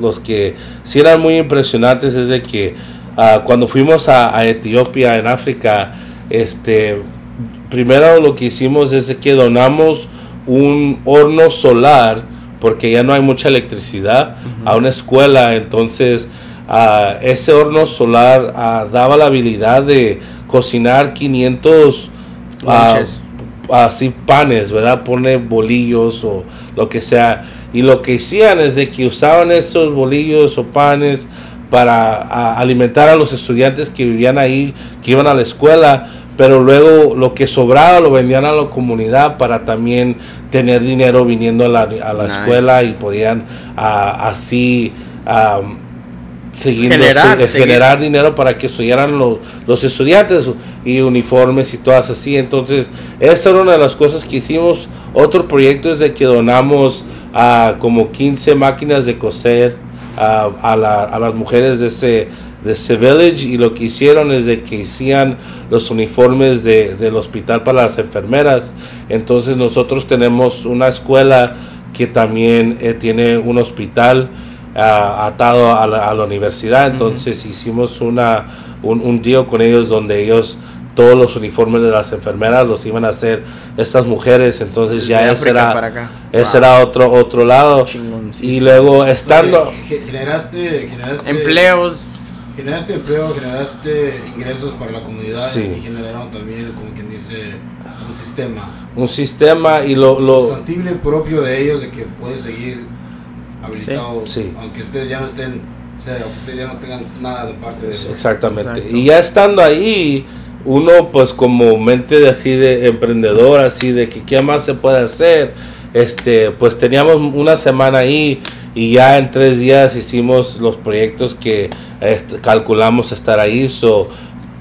los que sí eran muy impresionantes es de que uh, cuando fuimos a, Etiopía, en África, este, primero lo que hicimos es que donamos un horno solar, porque ya no hay mucha electricidad, a una escuela, entonces uh, ese horno solar uh, daba la habilidad de cocinar 500 así panes, ¿verdad? Pone bolillos o lo que sea. Y lo que hacían es de que usaban estos bolillos o panes para alimentar a los estudiantes que vivían ahí, que iban a la escuela, pero luego lo que sobraba lo vendían a la comunidad para también tener dinero viniendo a la, a la escuela y podían así generar, generar dinero para que estudiaran los, los estudiantes y uniformes y todas así. Entonces, esa era una de las cosas que hicimos. Otro proyecto es de que donamos a como 15 máquinas de coser a, las mujeres de ese, de ese village y lo que hicieron es de que hicieran los uniformes de, del hospital para las enfermeras. Entonces nosotros tenemos una escuela que también eh, tiene un hospital ah, atado a la, universidad. Entonces hicimos una, un, un deal con ellos donde ellos todos los uniformes de las enfermeras los iban a hacer estas mujeres, entonces ya ese era, ese era otro otro lado. Y luego estando... generaste, generaste empleos. Generaste empleo, generaste ingresos para la comunidad y generaron también, como quien dice, un sistema. Un sistema y lo... lo Sustantible propio de ellos, de que puede seguir habilitado, aunque ustedes ya no estén, o sea, aunque ustedes ya no tengan nada de parte de eso. Exactamente. Y ya estando ahí uno pues como mente de así de emprendedor, así de que qué más se puede hacer, este, pues teníamos una semana ahí y ya en tres días hicimos los proyectos que este, calculamos estar ahí, so,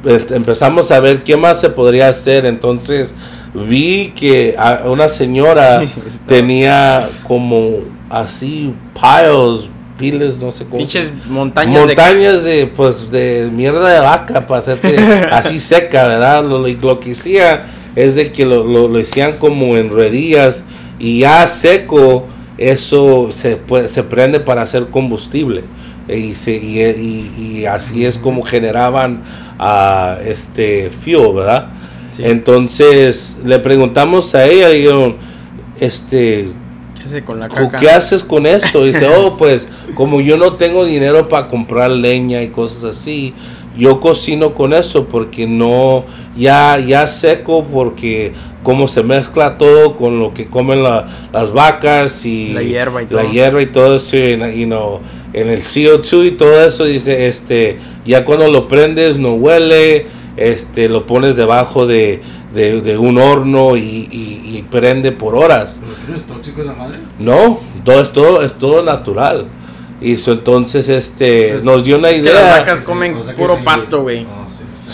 empezamos a ver qué más se podría hacer, entonces vi que una señora tenía como así piles piles, no sé cómo. Pinches montañas. Montañas de... pues, de mierda de vaca para hacerte así seca, ¿verdad? Lo, lo, que hacía es de que lo, lo, lo hacían como en redillas y ya seco, eso se, puede, se prende para hacer combustible. Y, se, y, y, así es como generaban a este fuel, ¿verdad? Entonces le preguntamos a ella, y yo, este, ¿Qué haces con esto? dice, oh, pues como yo no tengo dinero para comprar leña y cosas así, yo cocino con eso porque no, ya, ya seco porque como se mezcla todo con lo que comen las vacas y la hierba y todo, la hierba y todo eso y, no, en el CO2 y todo eso dice, este, ya cuando lo prendes no huele, este, lo pones debajo de de, un horno y, prende por horas. ¿No es tóxico esa madre? No, todo es todo, es todo natural. Y entonces este nos dio una idea. las vacas comen puro pasto, güey.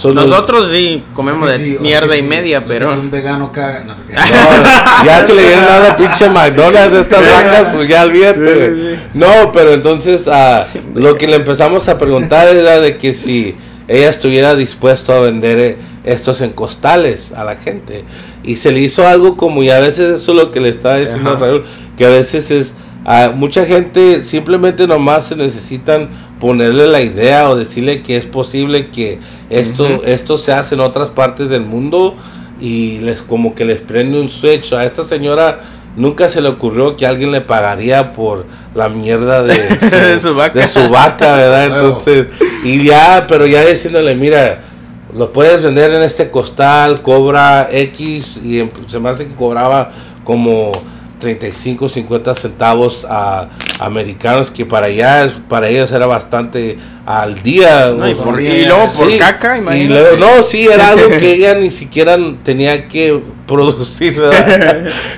Nosotros sí comemos de mierda y media, pero. un vegano caga. No, ya si le dieron nada pinche McDonald's a estas vacas, pues ya olvídate. No, pero entonces uh, lo que le empezamos a preguntar era de que si ella estuviera dispuesto a vender eh, estos en costales a la gente. Y se le hizo algo como, y a veces eso es lo que le estaba diciendo a Raúl, que a veces es, a mucha gente simplemente nomás se necesitan ponerle la idea o decirle que es posible que esto, esto se hace en otras partes del mundo y les como que les prende un switch. A esta señora nunca se le ocurrió que alguien le pagaría por la mierda de su, vaca. de su vaca, ¿verdad? Entonces, y ya, pero ya diciéndole, mira, lo puedes vender en este costal, cobra X y se me hace que cobraba como 35, 50 centavos a americanos que para allá para ellos era bastante al día y, luego por caca imagínate. no sí era algo que ella ni siquiera tenía que producir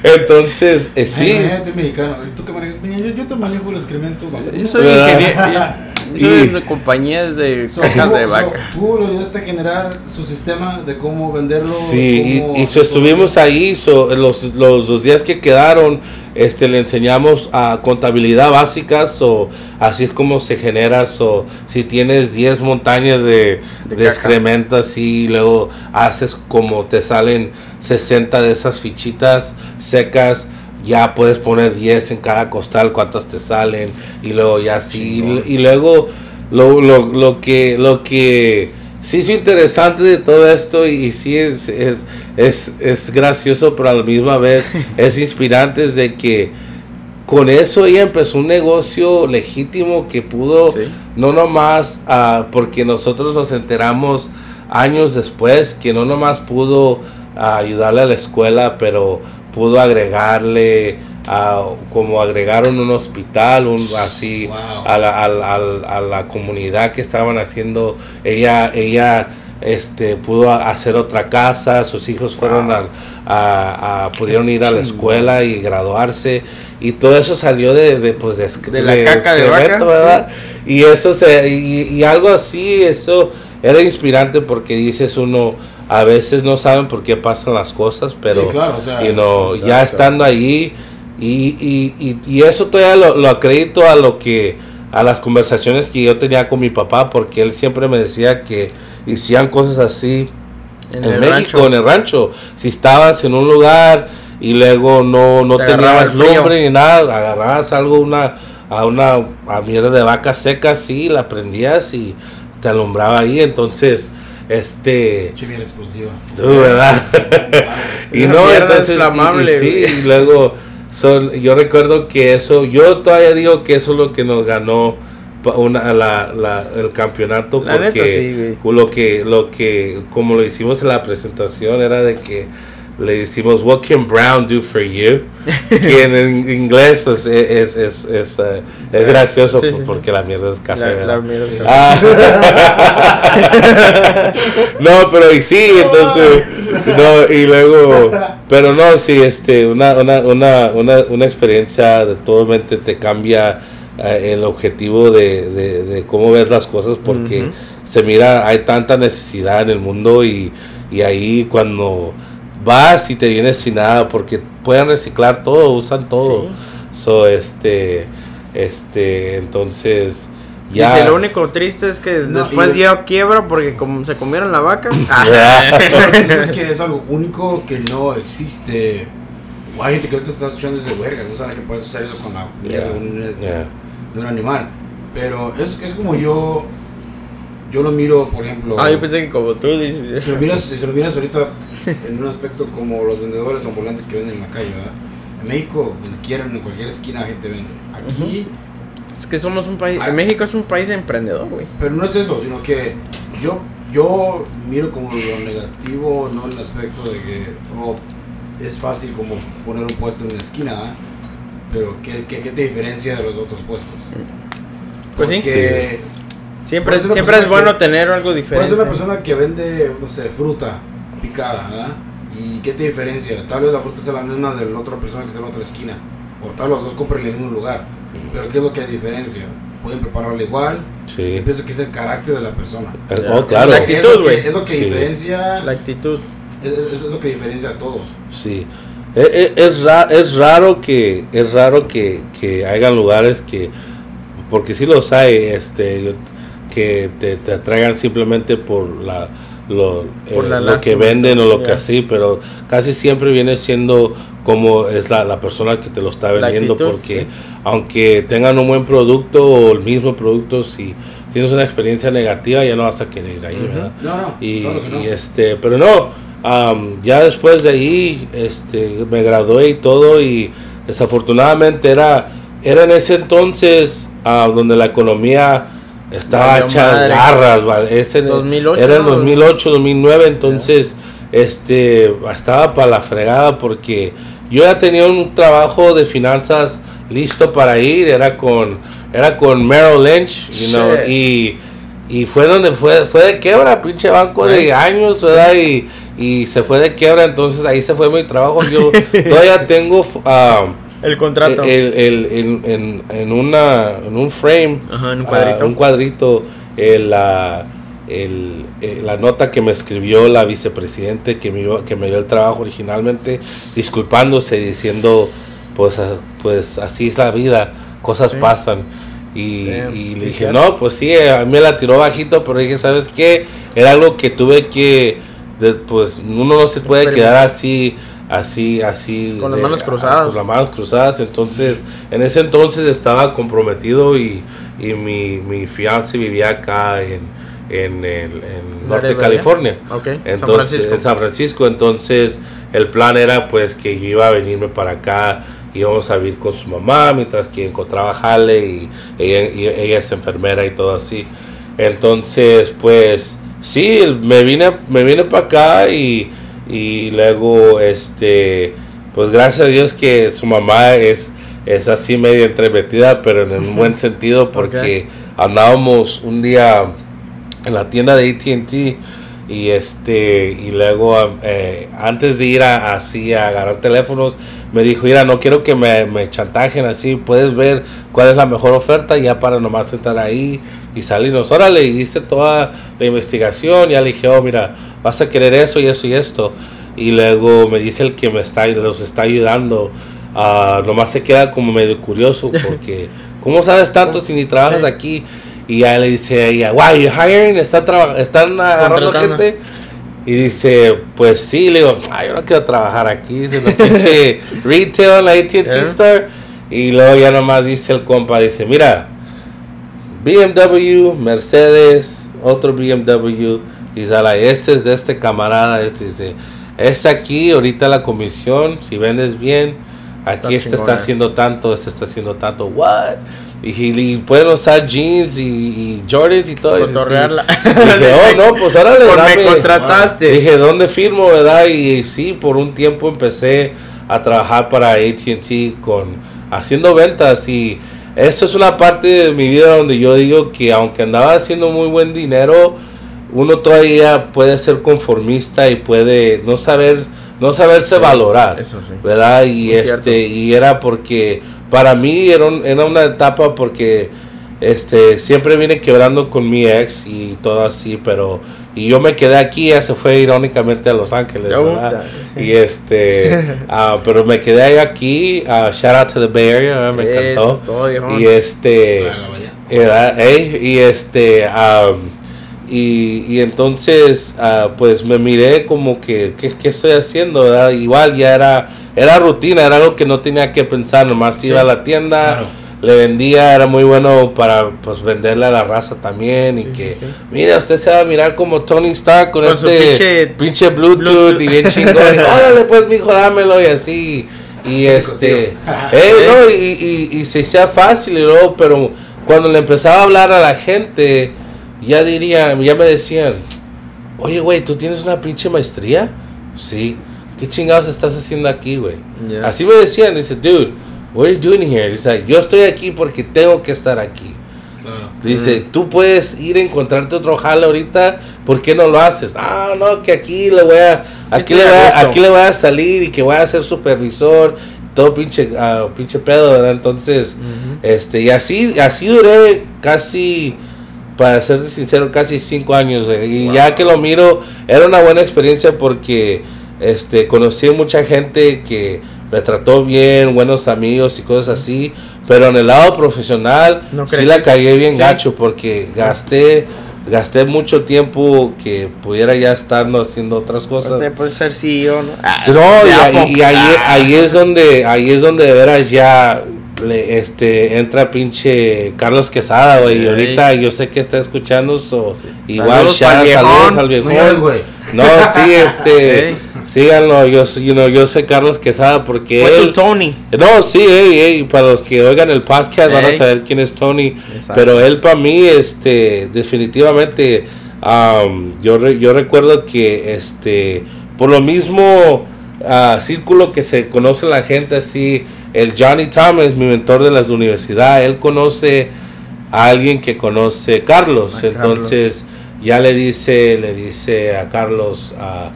entonces eh, sí. Imagínate mexicano ¿tú que yo, yo te manejo el excremento yo soy ingeniero y, de compañías de de vaca. tú lo ayudaste a generar su sistema de cómo venderlo. Sí, y, estuvimos ahí, los, los, los, días que quedaron, este, le enseñamos a contabilidad básica, o así es como se genera, so, si tienes 10 montañas de, de, excremento y luego haces como te salen 60 de esas fichitas secas ya puedes poner 10 en cada costal, cuántas te salen, y luego ya sí, y, luego lo, lo, lo, que, lo que sí es interesante de todo esto, y, sí es, es, es, es, gracioso, pero a la misma vez es inspirante, es de que con eso ella empezó un negocio legítimo que pudo, no nomás, uh, porque nosotros nos enteramos años después, que no nomás pudo ah, ayudarle a la escuela, pero pudo agregarle a, como agregaron un hospital, un, así a, la, a, la, comunidad que estaban haciendo. Ella, ella este, pudo hacer otra casa, sus hijos fueron a, pudieron ir a la escuela y graduarse. Y todo eso salió de, de pues de, la caca de vaca, ¿verdad? Y eso se y, y algo así, eso era inspirante porque dices uno a veces no saben por qué pasan las cosas, pero ya estando ahí, y, y, y, eso todavía lo, acredito a lo que a las conversaciones que yo tenía con mi papá, porque él siempre me decía que hicieran cosas así en, México, en el rancho. Si estabas en un lugar y luego no, no tenías lumbre ni nada, agarrabas algo, una, a una a mierda de vaca seca, sí, la prendías y te alumbraba ahí. Entonces, este. bien explosiva. ¿verdad? y no, entonces. sí, y luego. Son, yo recuerdo que eso, yo todavía digo que eso es lo que nos ganó una, la, la, el campeonato porque lo que lo que como lo hicimos en la presentación era de que le decimos What can Brown do for you? que en inglés pues e, es, es, es, eh, es gracioso porque la mierda es café. La, ah. no, pero y sí, entonces no, y luego pero no, sí, este una, una, una, una, una experiencia de totalmente te cambia eh, el objetivo de, de, de, cómo ves las cosas porque se mira, hay tanta necesidad en el mundo y, y ahí cuando vas y te vienes sin nada porque pueden reciclar todo, usan todo. So, este, este, entonces... Ya. Dice, lo único triste es que después dio quiebra porque como se comieron la vaca. es que es algo único que no existe. hay gente que ahorita está escuchando ese vergas, no sabe que puedes hacer eso con la mierda de, un, de, un, animal. Pero es, es como yo yo lo miro, por ejemplo. Ah, yo pensé que como tú dices. Si lo miras, si lo miras ahorita en un aspecto como los vendedores ambulantes que venden en la calle, ¿verdad? En México, donde quieran, en cualquier esquina, la gente vende. Aquí. Es que somos un país. México es un país emprendedor, güey. Pero no es eso, sino que yo, yo miro como lo negativo, no el aspecto de que oh, es fácil como poner un puesto en una esquina, ¿verdad? Pero ¿qué, qué, qué te diferencia de los otros puestos? Pues Porque sí. Siempre, siempre es bueno tener algo diferente. Puede una persona que vende, no sé, fruta picada, ¿verdad? ¿Y qué te diferencia? Tal vez la fruta sea la misma de la otra persona que está en otra esquina. O tal vez los dos compren en el mismo lugar. Pero ¿qué es lo que hay diferencia? Pueden prepararlo igual. Sí. pienso que es el carácter de la persona. Oh, claro. La actitud, güey. Es, lo que diferencia. La actitud. Es, lo que diferencia todo. Sí. Es, e, es, es raro que es raro que, que hayan lugares que porque si los hay este que te, te atraigan simplemente por la lo, eh, que venden o lo que así, pero casi siempre viene siendo como es la, la persona que te lo está vendiendo, porque aunque tengan un buen producto o el mismo producto, si tienes una experiencia negativa ya no vas a querer ir ahí, ¿verdad? y, este, pero no, ya después de ahí este, me gradué y todo y desafortunadamente era, era en ese entonces ah, donde la economía estaba hecha garras, Ese, 2008, era el 2008, 2009, entonces este estaba para la fregada porque yo ya tenía un trabajo de finanzas listo para ir, era con era con Merrill Lynch, y y fue donde fue fue de quiebra, pinche banco de años, ¿verdad? Y, y se fue de quiebra, entonces ahí se fue mi trabajo. Yo todavía tengo uh, el contrato. El, el, en, en, una, en un frame. en un cuadrito. un cuadrito. la, el, eh, la nota que me escribió la vicepresidente que me, que me dio el trabajo originalmente, disculpándose, diciendo, pues, ah, pues así es la vida, cosas pasan. Y, y le dije, no, pues sí, a mí me la tiró bajito, pero dije, ¿sabes qué? Era algo que tuve que, pues uno no se puede quedar así así, así. Con las manos cruzadas. Con las manos cruzadas. Entonces, en ese entonces estaba comprometido y, y mi, mi fiance vivía acá en, en, el, en Norte de California. Entonces, San Francisco. En San Francisco. Entonces, el plan era pues que yo iba a venirme para acá íbamos a vivir con su mamá mientras que encontraba jale y ella, y ella es enfermera y todo así. Entonces, pues sí, me vine, me vine para acá y y luego este pues gracias a Dios que su mamá es es así medio entremetida pero en un buen sentido porque andábamos un día en la tienda de AT&T y este y luego eh, antes de ir a, así a agarrar teléfonos me dijo mira no quiero que me, me, chantajen así puedes ver cuál es la mejor oferta ya para nomás estar ahí y salirnos órale y hice toda la investigación ya le dije oh mira vas a querer eso y eso y esto y luego me dice el que me está los está ayudando uh, nomás se queda como medio curioso porque ¿cómo sabes tanto si ni trabajas aquí? Y ya le dice ella, wow, you hiring, están, están agarrando gente. Y dice, pues sí, le digo, ay, yo no quiero trabajar aquí, dice la pinche retail, la AT&T Store. Y luego ya nomás dice el compa, dice, mira, BMW, Mercedes, otro BMW, y sale, este es de este camarada, este dice, este aquí, ahorita la comisión, si vendes bien, aquí este está haciendo tanto, este está haciendo tanto, what? Y, pueden usar jeans y, y Jordans y todo. eso. dije, oh, no, pues ahora le me contrataste. Dije, ¿dónde firmo, verdad? Y, sí, por un tiempo empecé a trabajar para AT&T con haciendo ventas y eso es una parte de mi vida donde yo digo que aunque andaba haciendo muy buen dinero, uno todavía puede ser conformista y puede no saber no saberse valorar, eso sí. ¿verdad? Y este y era porque para mí era, era una etapa porque este siempre vine quebrando con mi ex y todo así, pero y yo me quedé aquí, ya se fue irónicamente a Los Ángeles, ¿verdad? Y este, uh, pero me quedé aquí, uh, shout out to the Bay Area, me encantó. y este, eh, y este, um, y, y, entonces, uh, pues me miré como que, ¿qué, qué estoy haciendo? ¿verdad? Igual ya era era rutina, era algo que no tenía que pensar, nomás iba a la tienda, le vendía, era muy bueno para pues venderle a la raza también y que, mira, usted se va a mirar como Tony Stark con, este pinche, Bluetooth, y bien chingón, órale pues mijo, dámelo y así, y este, eh, no, y, y, y, se hacía fácil y luego, pero cuando le empezaba a hablar a la gente, ya diría, ya me decían, oye güey, ¿tú tienes una pinche maestría? Sí. ¿qué chingados estás haciendo aquí, güey? Así me decían, dice, dude, what are you doing here? Dice, yo estoy aquí porque tengo que estar aquí. Dice, mm. tú puedes ir a encontrarte otro jale ahorita, ¿por qué no lo haces? Ah, no, que aquí le voy a, aquí le voy a, aquí le voy a salir y que voy a ser supervisor, todo pinche, uh, pinche pedo, ¿verdad? Entonces, este, y así, así duré casi, para ser sincero, casi cinco años, güey. Y ya que lo miro, era una buena experiencia porque este, conocí mucha gente que me trató bien, buenos amigos y cosas así, pero en el lado profesional sí la cagué bien gacho porque gasté gasté mucho tiempo que pudiera ya estar haciendo otras cosas. puede ser CEO, ¿no? no, y, ahí, ahí, es donde ahí es donde de veras ya le, este entra pinche Carlos Quesada, güey, y ahorita yo sé que está escuchando, so, igual ya saludos al viejo. No, sí, este Síganlo, yo, yo sé Carlos Quesada porque Fue él, Tony. No, sí, para los que oigan el podcast van a saber quién es Tony. Pero él para mí, este, definitivamente, yo, yo recuerdo que, este, por lo mismo uh, círculo que se conoce la gente así, el Johnny Thomas, mi mentor de la universidad, él conoce a alguien que conoce a Carlos, entonces ya le dice, le dice a Carlos, uh,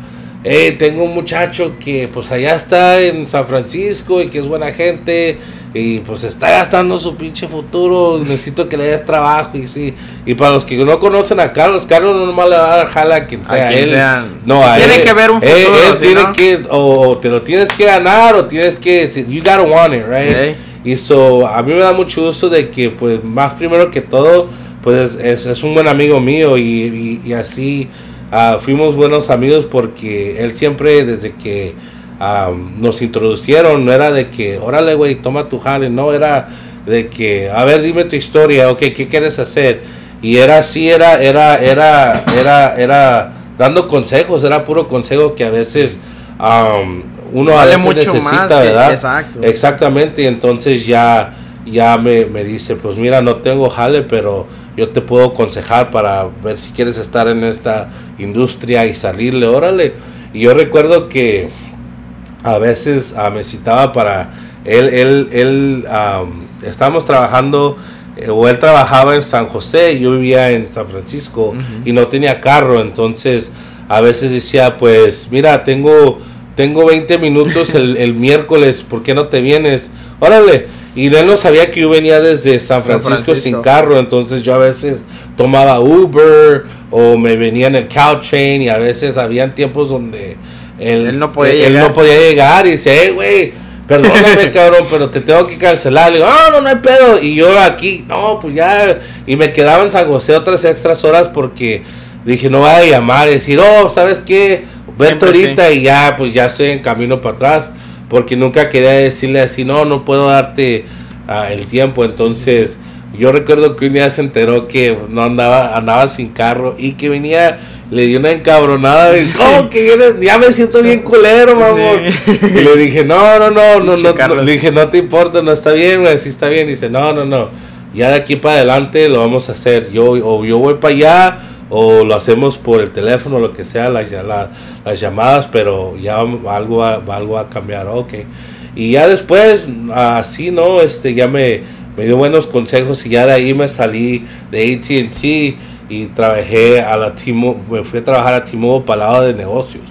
hey, tengo un muchacho que pues allá está en San Francisco y que es buena gente y pues está gastando su pinche futuro, necesito que le des trabajo y sí. Y para los que no conocen a Carlos, Carlos no nomás le va a dar jala a quien sea. él, No, tiene que ver un futuro. Él, tiene que, o te lo tienes que ganar o tienes que, you gotta want it, right? Y so, a mí me da mucho gusto de que pues más primero que todo, pues es, es un buen amigo mío y, y así Ah, fuimos buenos amigos porque él siempre, desde que nos introducieron, no era de que, órale, güey, toma tu jale, no, era de que, a ver, dime tu historia, ok, ¿qué quieres hacer? Y era así, era, era, era, era, era dando consejos, era puro consejo que a veces uno a veces necesita, ¿verdad? exacto. Exactamente, y entonces ya, ya me, me dice, pues mira, no tengo jale, pero yo te puedo aconsejar para ver si quieres estar en esta industria y salirle, órale. Y yo recuerdo que a veces ah, me citaba para él, él, él, estábamos trabajando eh, o él trabajaba en San José yo vivía en San Francisco y no tenía carro, entonces a veces decía, pues mira, tengo, tengo 20 minutos el, el miércoles, ¿por qué no te vienes? Órale y él no sabía que yo venía desde San Francisco, sin carro, entonces yo a veces tomaba Uber o me venía en el Caltrain y a veces habían tiempos donde él, no, podía llegar. no podía llegar y dice, hey, güey, perdóname, cabrón, pero te tengo que cancelar. Le digo, no, no, no hay pedo. Y yo aquí, no, pues ya. Y me quedaba en San José otras extras horas porque dije, no voy a llamar y decir, oh, ¿sabes qué? Vete ahorita y ya, pues ya estoy en camino para atrás. Porque nunca quería decirle así, no, no puedo darte ah, el tiempo. Entonces, yo recuerdo que un día se enteró que no andaba, andaba sin carro y que venía le di una encabronada de, ¿cómo que vienes? Ya me siento bien culero, mamón. Y le dije, no, no, no, no, no, le dije, no te importa, no está bien, güey, sí está bien. Y dice, no, no, no, ya de aquí para adelante lo vamos a hacer. Yo, o yo voy para allá, o lo hacemos por el teléfono, lo que sea, las, las llamadas, pero ya algo va, algo a cambiar, ok. Y ya después, así, ¿no? Este, ya me, me dio buenos consejos y ya de ahí me salí de ATT y trabajé a la Timo, me fui a trabajar a Timo para el lado de negocios,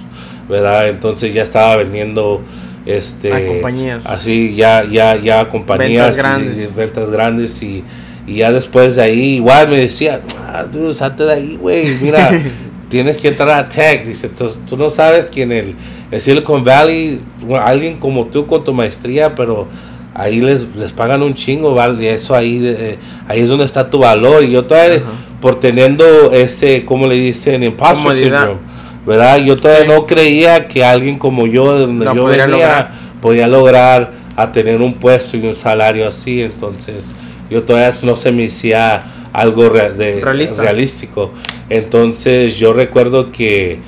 ¿verdad? Entonces ya estaba vendiendo este a compañías. Así ya ya ya compañías ventas grandes y, ventas grandes y, y, ya después de ahí igual me decía, ah, tú salte de ahí, güey, mira, tienes que entrar a tech, dice, tú, tú no sabes que en el, el Silicon Valley alguien como tú con tu maestría, pero ahí les, les pagan un chingo, ¿vale? Y eso ahí, eh, ahí es donde está tu valor. Y yo todavía, por teniendo ese, como le dicen, imposter syndrome, ¿verdad? Yo todavía no creía que alguien como yo, de donde yo venía, lograr. podía lograr a tener un puesto y un salario así. Entonces, yo todavía no se me hacía algo de, realístico. Entonces, yo recuerdo que,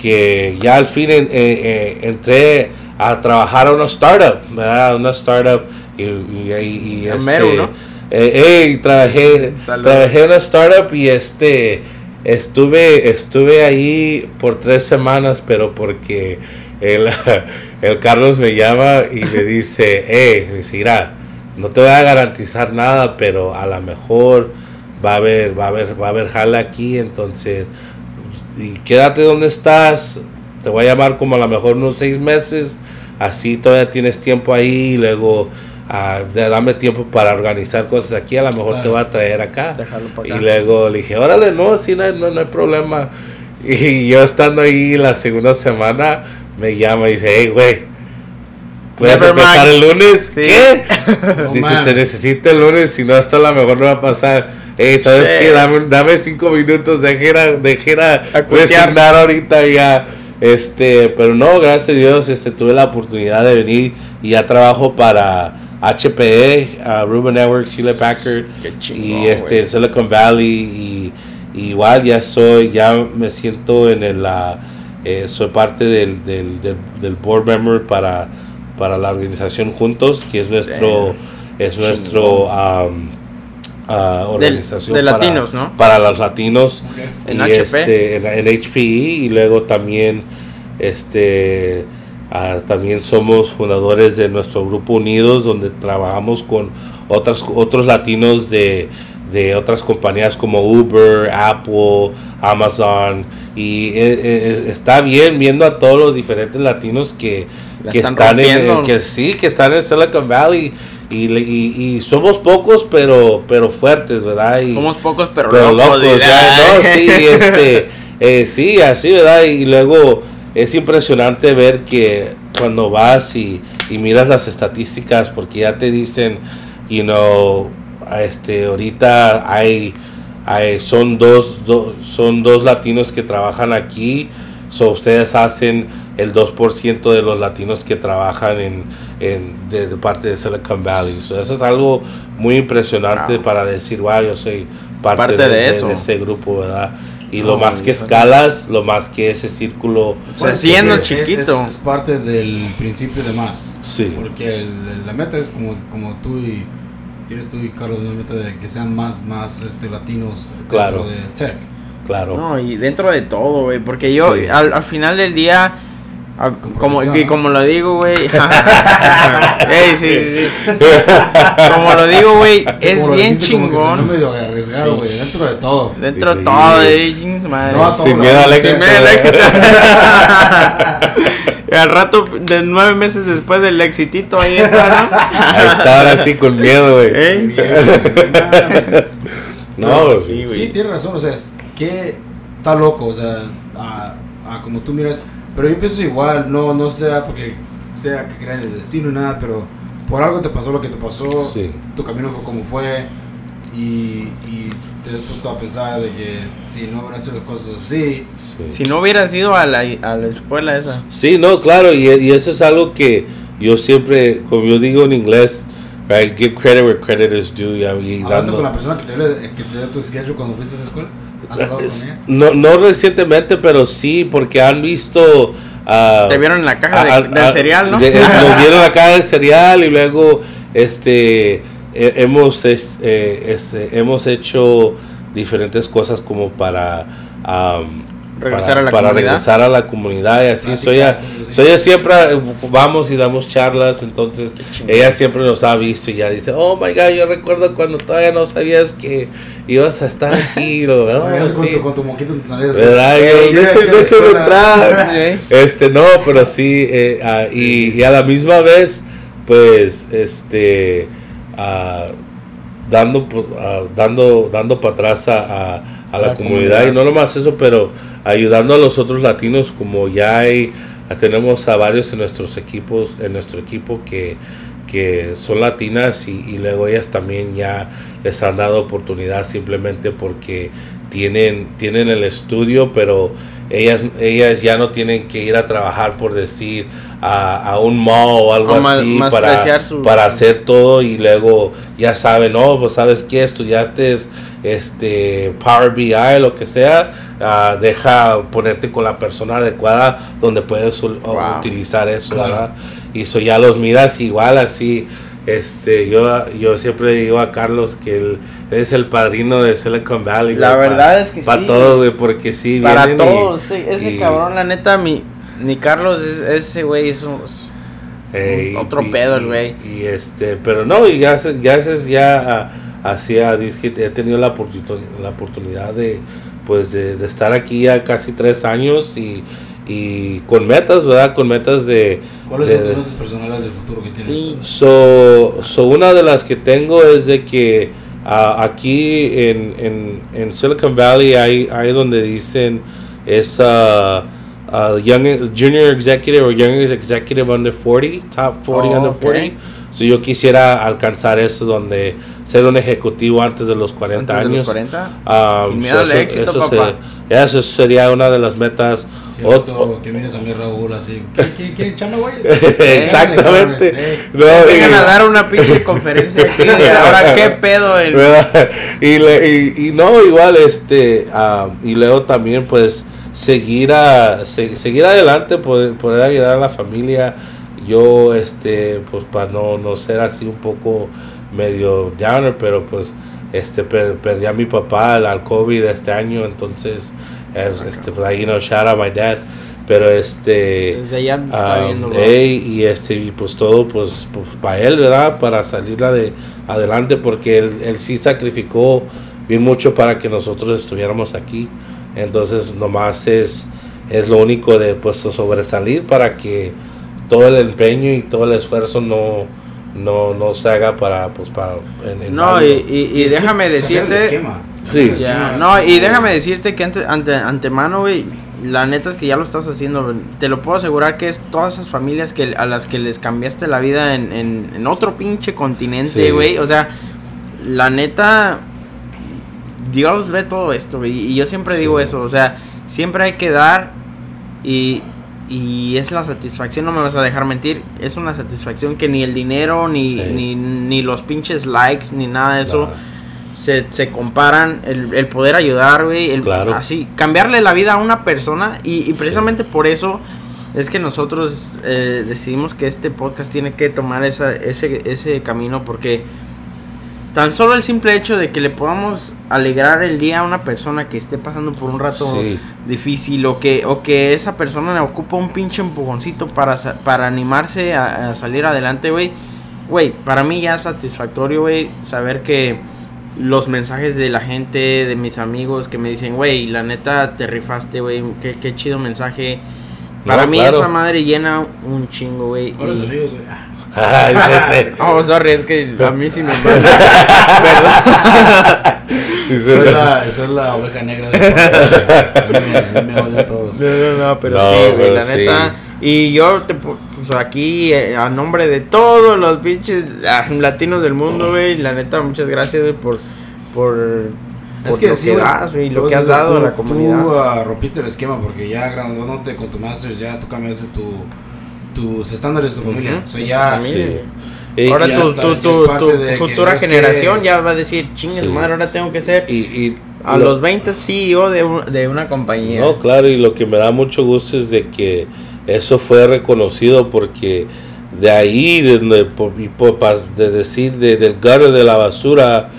que ya al fin eh, eh, entré a trabajar a una startup, ¿verdad? Una startup y, y, y, este, ¿no? Eh, trabajé, trabajé en una startup y este estuve estuve ahí por tres semanas, pero porque el, el Carlos me llama y me dice, eh, mira, no te voy a garantizar nada, pero a lo mejor va a haber, va a haber, va a haber jala aquí, entonces, y quédate donde estás, te voy a llamar como a lo mejor unos seis meses, así todavía tienes tiempo ahí, y luego a dame tiempo para organizar cosas aquí, a lo mejor te va a traer acá. Y luego le dije, órale, no, sí, no hay, no, hay problema. Y yo estando ahí la segunda semana, me llama y dice, hey, güey, ¿puedes empezar el lunes? ¿Qué? dice, te necesito el lunes, si no, esto a lo mejor no va a pasar. ¿sabes qué? Dame, dame cinco minutos, dejera, dejera, a ahorita ya. Este, pero no, gracias a Dios, este, tuve la oportunidad de venir y ya trabajo para HPE, uh, Ruben Networks, Chile Packard y este Silicon Valley y, igual ya soy, ya me siento en el, eh, soy parte del, del, del, board member para, para la organización Juntos, que es nuestro, es nuestro um, uh, organización de, latinos, ¿no? Para los latinos en, HP. Este, en, en HPE y luego también este Ah, también somos fundadores de nuestro grupo Unidos, donde trabajamos con otras, otros latinos de, de otras compañías como Uber, Apple, Amazon. Y eh, eh, está bien viendo a todos los diferentes latinos que, que están, en, que sí, que están en Silicon Valley. Y, y, somos pocos pero pero fuertes, ¿verdad? Y, somos pocos pero, locos. sí, este, eh, sí, así, ¿verdad? Y luego es impresionante ver que cuando vas y, miras las estadísticas, porque ya te dicen, you know, este, ahorita hay, hay son, dos, son dos latinos que trabajan aquí, so ustedes hacen el 2% de los latinos que trabajan en, en de, parte de Silicon Valley. eso es algo muy impresionante para decir, wow, yo soy parte, de, eso. de ese grupo, ¿verdad? Y lo más que escalas, lo más que ese círculo... Se siendo chiquito. Es, parte del principio de más. Sí. Porque la meta es como, como tú y... Tienes tú y Carlos la meta de que sean más, más este, latinos claro. dentro de tech. Claro. No, y dentro de todo, güey. Porque yo, al, al final del día Ah, como, y como lo digo, güey. sí, sí, como lo digo, güey, es bien chingón. medio arriesgado, güey, dentro de todo. Dentro de todo, de No, Sin miedo al éxito. Sin miedo al éxito. al rato, de nueve meses después del exitito, ahí está, Ahí está, ahora sí, con miedo, güey. ¿Eh? no, sí, güey. Sí, tienes razón, o sea, es que está loco, o sea, a, a como tú miras pero yo pienso igual, no, no sea porque sea que crean el destino y nada, pero por algo te pasó lo que te pasó, tu camino fue como fue y, y te has puesto a pensar de que si no hubieran sido las cosas así. Si no hubieras ido a la, a la escuela esa. Sí, no, claro, y, y, eso es algo que yo siempre, como yo digo en inglés, right, give credit where credit is due. Y, ¿Hablaste con la persona que te, que te dio tu schedule cuando fuiste a esa escuela? No, no recientemente, pero sí, porque han visto... Uh, te vieron en la caja de, del cereal, ¿no? nos vieron en la caja del cereal y luego este hemos, eh, este, hemos hecho diferentes cosas como para... regresar para, a la para regresar a la comunidad y así. soy, soy siempre vamos y damos charlas, entonces ella siempre nos ha visto y ya dice, oh my god, yo recuerdo cuando todavía no sabías que ibas a estar aquí. Lo, con, tu, con tu moquito en tu nariz. Déjame entrar. este, no, pero sí, eh, ah, y, y a la misma vez, pues, este dando, dando, dando para atrás a, la, comunidad. y no nomás eso, pero ayudando a los otros latinos como ya hay, tenemos a varios en nuestros equipos, en nuestro equipo que, que son latinas y, y, luego ellas también ya les han dado oportunidad simplemente porque tienen, tienen el estudio, pero ellas, ellas ya no tienen que ir a trabajar por decir a, a un mall o algo así para, para hacer todo y luego ya saben, no, pues sabes que estudiaste este Power BI, lo que sea, uh, deja ponerte con la persona adecuada donde puedes utilizar eso, Y eso ya los miras igual así este, yo, yo siempre digo a Carlos que él es el padrino de Silicon Valley. La verdad es que para todo, porque sí. Para todos, ese cabrón, la neta, mi, ni Carlos, es, ese güey es un, otro pedo, el güey. Y, este, pero no, y ya, ya, ya hacía, he tenido la, la oportunidad de, pues, de, de estar aquí ya casi tres años y y con metas, ¿verdad? Con metas de... ¿Cuáles son tus metas personales del futuro que tienes? Sí. So, so, una de las que tengo es de que uh, aquí en, en, en, Silicon Valley hay, hay donde dicen es uh, uh, young, Junior Executive o Young Executive Under 40, Top 40 Under 40. So yo quisiera alcanzar eso donde ser un ejecutivo antes de los 40 antes años. De los 40? Um, Sin miedo al éxito, eso, papá. eso sería una de las metas Cierto, que vienes a mi Raúl así. ¿Qué, qué, chama, güey? Exactamente. No, Vengan a dar una pinche conferencia aquí de ahora qué pedo. El... Y, le, y, y, no, igual, este. Uh, y luego también, pues, seguir, a, se, seguir adelante, poder, poder ayudar a la familia. Yo, este, pues, para no, no ser así un poco medio downer, pero pues, este, per, perdí a mi papá al COVID este año, entonces este, pues ahí, no, shout out my dad. Pero este. Desde allá está um, y este, y pues todo, pues, pues para él, ¿verdad? Para salir de adelante, porque él, él sí sacrificó bien mucho para que nosotros estuviéramos aquí. Entonces, nomás es, es lo único de pues sobresalir para que todo el empeño y todo el esfuerzo no, no, no se haga para, pues, para. no, y, y, déjame decirte. Sí. No, y déjame decirte que ante, ante, antemano, güey, la neta es que ya lo estás haciendo. Te lo puedo asegurar que es todas esas familias que a las que les cambiaste la vida en, en, otro pinche continente, güey. O sea, la neta, Dios ve todo esto, güey. Y yo siempre digo eso, o sea, siempre hay que dar y, y es la satisfacción, no me vas a dejar mentir, es una satisfacción que ni el dinero, ni, ni, ni, los pinches likes, ni nada de eso se, se comparan, el, el, poder ayudar, güey, el, así, cambiarle la vida a una persona y, precisamente por eso es que nosotros eh, decidimos que este podcast tiene que tomar esa, ese, ese camino porque tan solo el simple hecho de que le podamos alegrar el día a una persona que esté pasando por un rato difícil o que, o que esa persona le ocupa un pinche empujoncito para, para animarse a, a salir adelante, güey. Güey, para mí ya es satisfactorio, güey, saber que los mensajes de la gente, de mis amigos que me dicen, güey, la neta te rifaste, güey, qué, qué chido mensaje. Para mí esa madre llena un chingo, güey. Con los amigos, güey. Ay, oh, sorry, es que a mí sí me Perdón. Esa es la, esa es la oveja negra de a mí me, a mí me odian todos. No, no, no, pero sí, güey, la neta. Y yo te, pues aquí eh, a nombre de todos los pinches ah, latinos del mundo, güey, la neta, muchas gracias, güey, por, por, es que lo que das y lo que has dado a la comunidad. Tú uh, rompiste el esquema porque ya graduándote con tu master, ya tú cambiaste tu, tus estándares de tu familia. O sea, ya... ahora tu, tu, tu, tu futura generación ya va a decir, chingue madre, ahora tengo que ser... Y, a los 20 CEO de, de una compañía. No, claro, y lo que me da mucho gusto es de que eso fue reconocido porque de ahí, de, de decir, de, del gutter de la basura,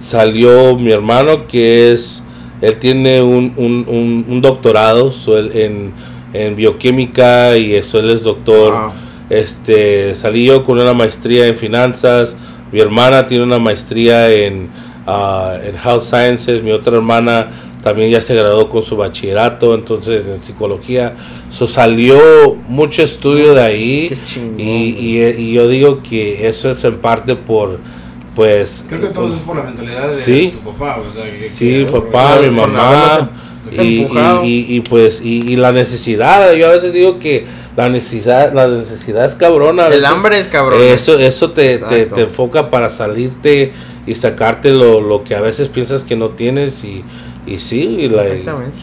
salió mi hermano que es, él tiene un, un, un, doctorado en, en, bioquímica y eso, él es doctor. Este, salí yo con una maestría en finanzas, mi hermana tiene una maestría en, uh, en health sciences, mi otra hermana también ya se graduó con su bachillerato, entonces en psicología. So, salió mucho estudio de ahí. y, y, yo digo que eso es en parte por, pues... Creo que todo pues, es por la mentalidad de tu papá. O sea, que, sí, papá, mi mamá. Y, y, pues y, la necesidad yo a veces digo que la necesidad la necesidad es cabrona el hambre es cabrón eso eso te, te, te, enfoca para salirte y sacarte lo, lo que a veces piensas que no tienes y y sí,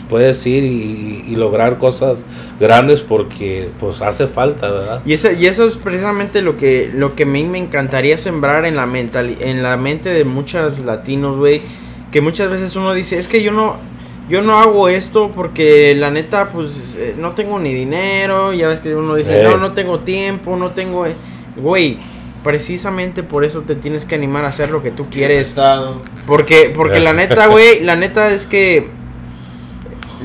puedes ir y, lograr cosas grandes porque pues hace falta, ¿verdad? Y eso, y eso es precisamente lo que, lo que a mí me encantaría sembrar en la, mental, en la mente de muchos latinos, güey. Que muchas veces uno dice, es que yo no, yo no hago esto porque la neta, pues eh, no tengo ni dinero. Ya ves que uno dice, no, eh. no tengo tiempo, no tengo... Eh". Güey, precisamente por eso te tienes que animar a hacer lo que tú quieres. Estado. Porque, porque la neta, güey, la neta es que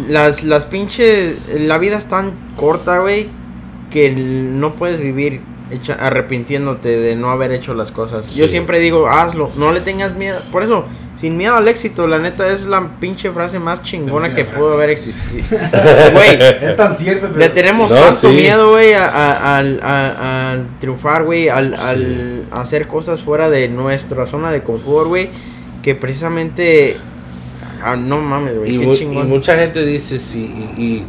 las, las pinches, la vida es tan corta, güey, que no puedes vivir arrepintiéndote de no haber hecho las cosas. Yo siempre digo, hazlo, no le tengas miedo. Por eso, sin miedo al éxito, la neta es la pinche frase más chingona que pudo haber existido. Güey, es tan cierto. Le tenemos tanto miedo, güey, a, triunfar, güey, al, al hacer cosas fuera de nuestra zona de confort, güey, que precisamente... Ah, no mames, güey, qué chingón. Y mucha gente dice, sí, y y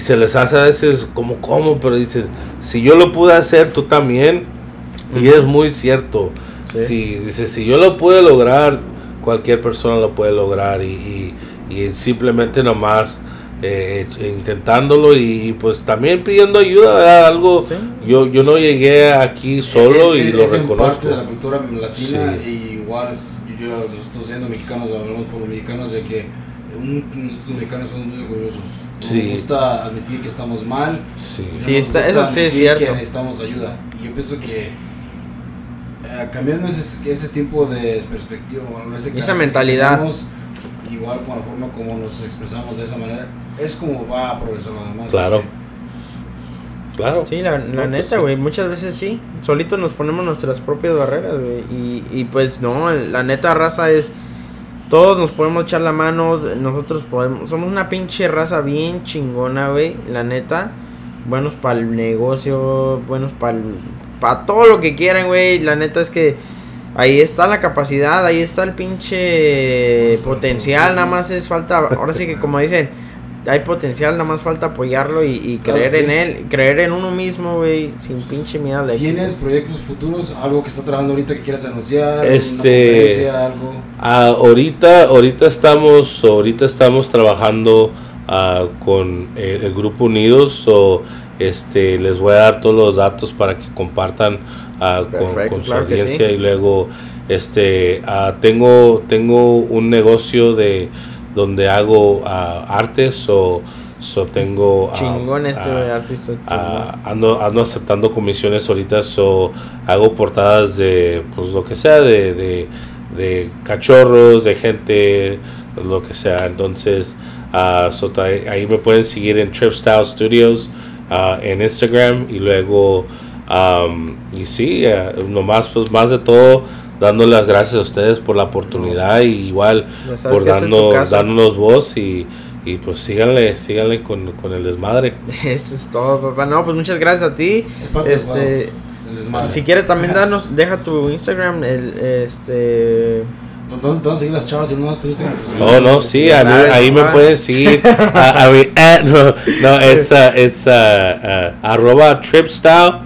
se les hace a veces como, ¿cómo? Pero dices, si yo lo pude hacer, tú también. Y es muy cierto. Si, dice, si yo lo pude lograr, cualquier persona lo puede lograr. Y, y, simplemente nomás eh, intentándolo y, pues también pidiendo ayuda, Algo, yo, yo no llegué aquí solo y lo reconozco. parte de la cultura latina y igual yo, yo nosotros siendo mexicanos, hablamos por los mexicanos de que un, los mexicanos son muy orgullosos Sí. gusta admitir que estamos mal. Sí, sí está, eso sí es cierto. Que necesitamos ayuda. Y yo pienso que eh, cambiando ese, ese tipo de perspectiva, esa mentalidad. igual con la forma como nos expresamos de esa manera, es como va a progresar nada más. Claro. Claro. Sí, la, la pues neta, güey. Muchas veces sí. Solitos nos ponemos nuestras propias barreras, güey. Y, y pues no, la neta raza es todos nos podemos echar la mano, nosotros podemos, somos una pinche raza bien chingona, güey, la neta. Buenos para el negocio, buenos para para todo lo que quieran, güey. La neta es que ahí está la capacidad, ahí está el pinche potencial, nada más es falta, ahora sí que como dicen, hay potencial, nada más falta apoyarlo y, creer en él, creer en uno mismo, güey, sin pinche miedo ¿Tienes proyectos futuros? ¿Algo que estás trabajando ahorita que quieras anunciar? Este, algo? Ah, ahorita, ahorita estamos, ahorita estamos trabajando ah, con el, grupo Unidos, o este, les voy a dar todos los datos para que compartan ah, con, su audiencia y luego, este, tengo, tengo un negocio de donde hago uh, artes o so tengo ah, chingón esto de ah, artista ando, ando aceptando comisiones ahorita o hago portadas de pues lo que sea de, de, de cachorros de gente lo que sea. Entonces so ahí me pueden seguir en Trip Style Studios en Instagram y luego um, y sí nomás pues más de todo dando las gracias a ustedes por la oportunidad y igual por darnos, dándonos voz y, y pues síganle, síganle con, con, el desmadre. Eso es todo, papá. No, pues muchas gracias a ti. Este, si quieres también darnos, deja tu Instagram, el este ¿Dónde te van a seguir las chavas si no las tuviste? Oh, no, sí, ahí me puedes seguir. a, a eh, no, no, es, uh, es uh, uh, arroba tripstyle.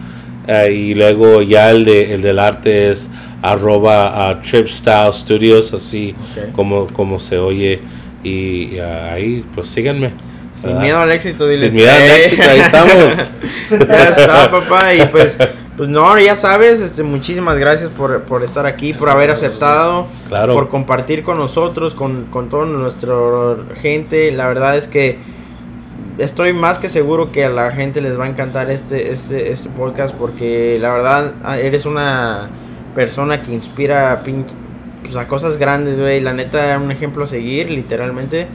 y luego ya el, de, el del arte es arroba tripstyle studios, así como, como se oye. Y ahí, pues síganme. Sin miedo al éxito, diles. Sin miedo al éxito, ahí estamos. ya está, papá. Y pues, pues no, ya sabes, este, muchísimas gracias por, por estar aquí, por haber aceptado, claro. por compartir con nosotros, con, con toda nuestra gente. La verdad es que estoy más que seguro que a la gente les va a encantar este, este, este podcast porque la verdad ah, eres una persona que inspira pues, a cosas grandes, güey. La neta, un ejemplo a seguir, literalmente.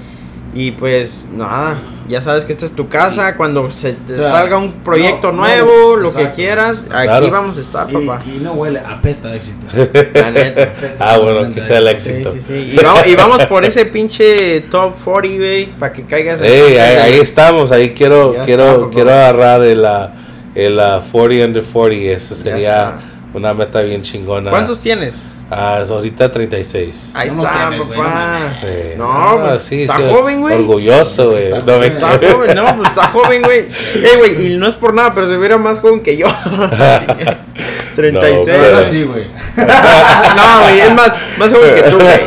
Y pues nada, ya sabes que esta es tu casa. Cuando se te salga un proyecto nuevo, lo que quieras, aquí vamos a estar, papá. Y, no huele, apesta de éxito. La neta. ah, bueno, que sea el éxito. Sí, sí, sí. Y, vamos, y vamos por ese pinche top 40, güey, para que caigas. Hey, ahí, estamos, ahí quiero, quiero, quiero agarrar el, el, 40 under 40. Esa sería una meta bien chingona. ¿Cuántos tienes? Ah, ahorita 36. Ahí está, papá. no, pues sí, está joven, güey. Orgulloso, güey. No, me está joven, no, pues está joven, güey. Eh, güey, y no es por nada, pero se viera más joven que yo. 36. No, pero sí, güey. no, güey, es más, más joven que tú, güey.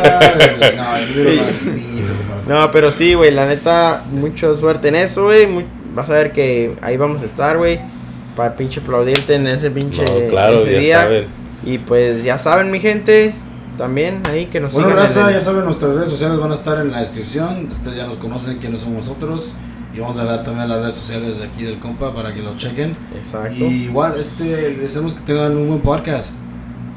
No, pero sí, güey, la neta, mucha suerte en eso, güey. Vas a ver que ahí vamos a estar, güey. Para pinche aplaudirte en ese pinche no, claro, ese ya día. Saben. Y pues ya saben, mi gente, también ahí que nos bueno, sigan. Raza, ya saben, nuestras redes sociales van a estar en la descripción. Ustedes ya nos conocen quiénes somos nosotros. Y vamos a ver también las redes sociales de aquí del compa para que lo chequen. Exacto. Y igual, este, deseamos que tengan un buen podcast.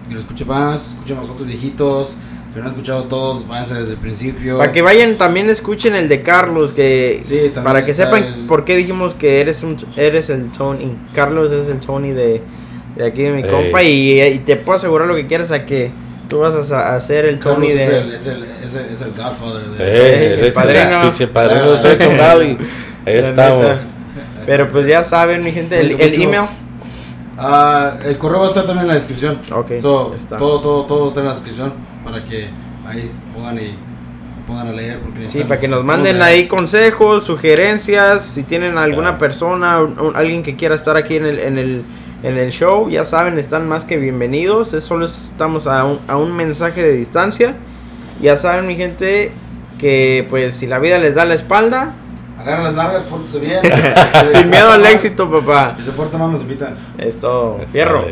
Que lo escuchen más, escuchen a nosotros viejitos. Si no han escuchado todos, váyanse desde el principio. Para que vayan, también escuchen el de Carlos, que sí, para que sepan por qué dijimos que eres un, eres el Tony. Carlos es el Tony de de aquí de mi compa y, te puedo asegurar lo que quieras a que tú vas a, hacer el Tony de... Es el, es, el, es, el, es el Godfather de... el padrino. Pinche padrino de Valley. Ahí estamos. Pero pues ya saben, mi gente, el, el email. Uh, el correo va a estar también en la descripción. Ok. So, todo, todo, todo está en la descripción para que ahí pongan y pongan a leer. Porque sí, para que nos manden ahí consejos, sugerencias. Si tienen alguna persona, alguien que quiera estar aquí en el, en el en el show. Ya saben, están más que bienvenidos. Es solo estamos a un, a un mensaje de distancia. Ya saben, mi gente, que pues si la vida les da la espalda, Agarran las largas, pórtese bien. Sin miedo al éxito, papá. Y se porta más, nos invitan. Es todo. Fierro.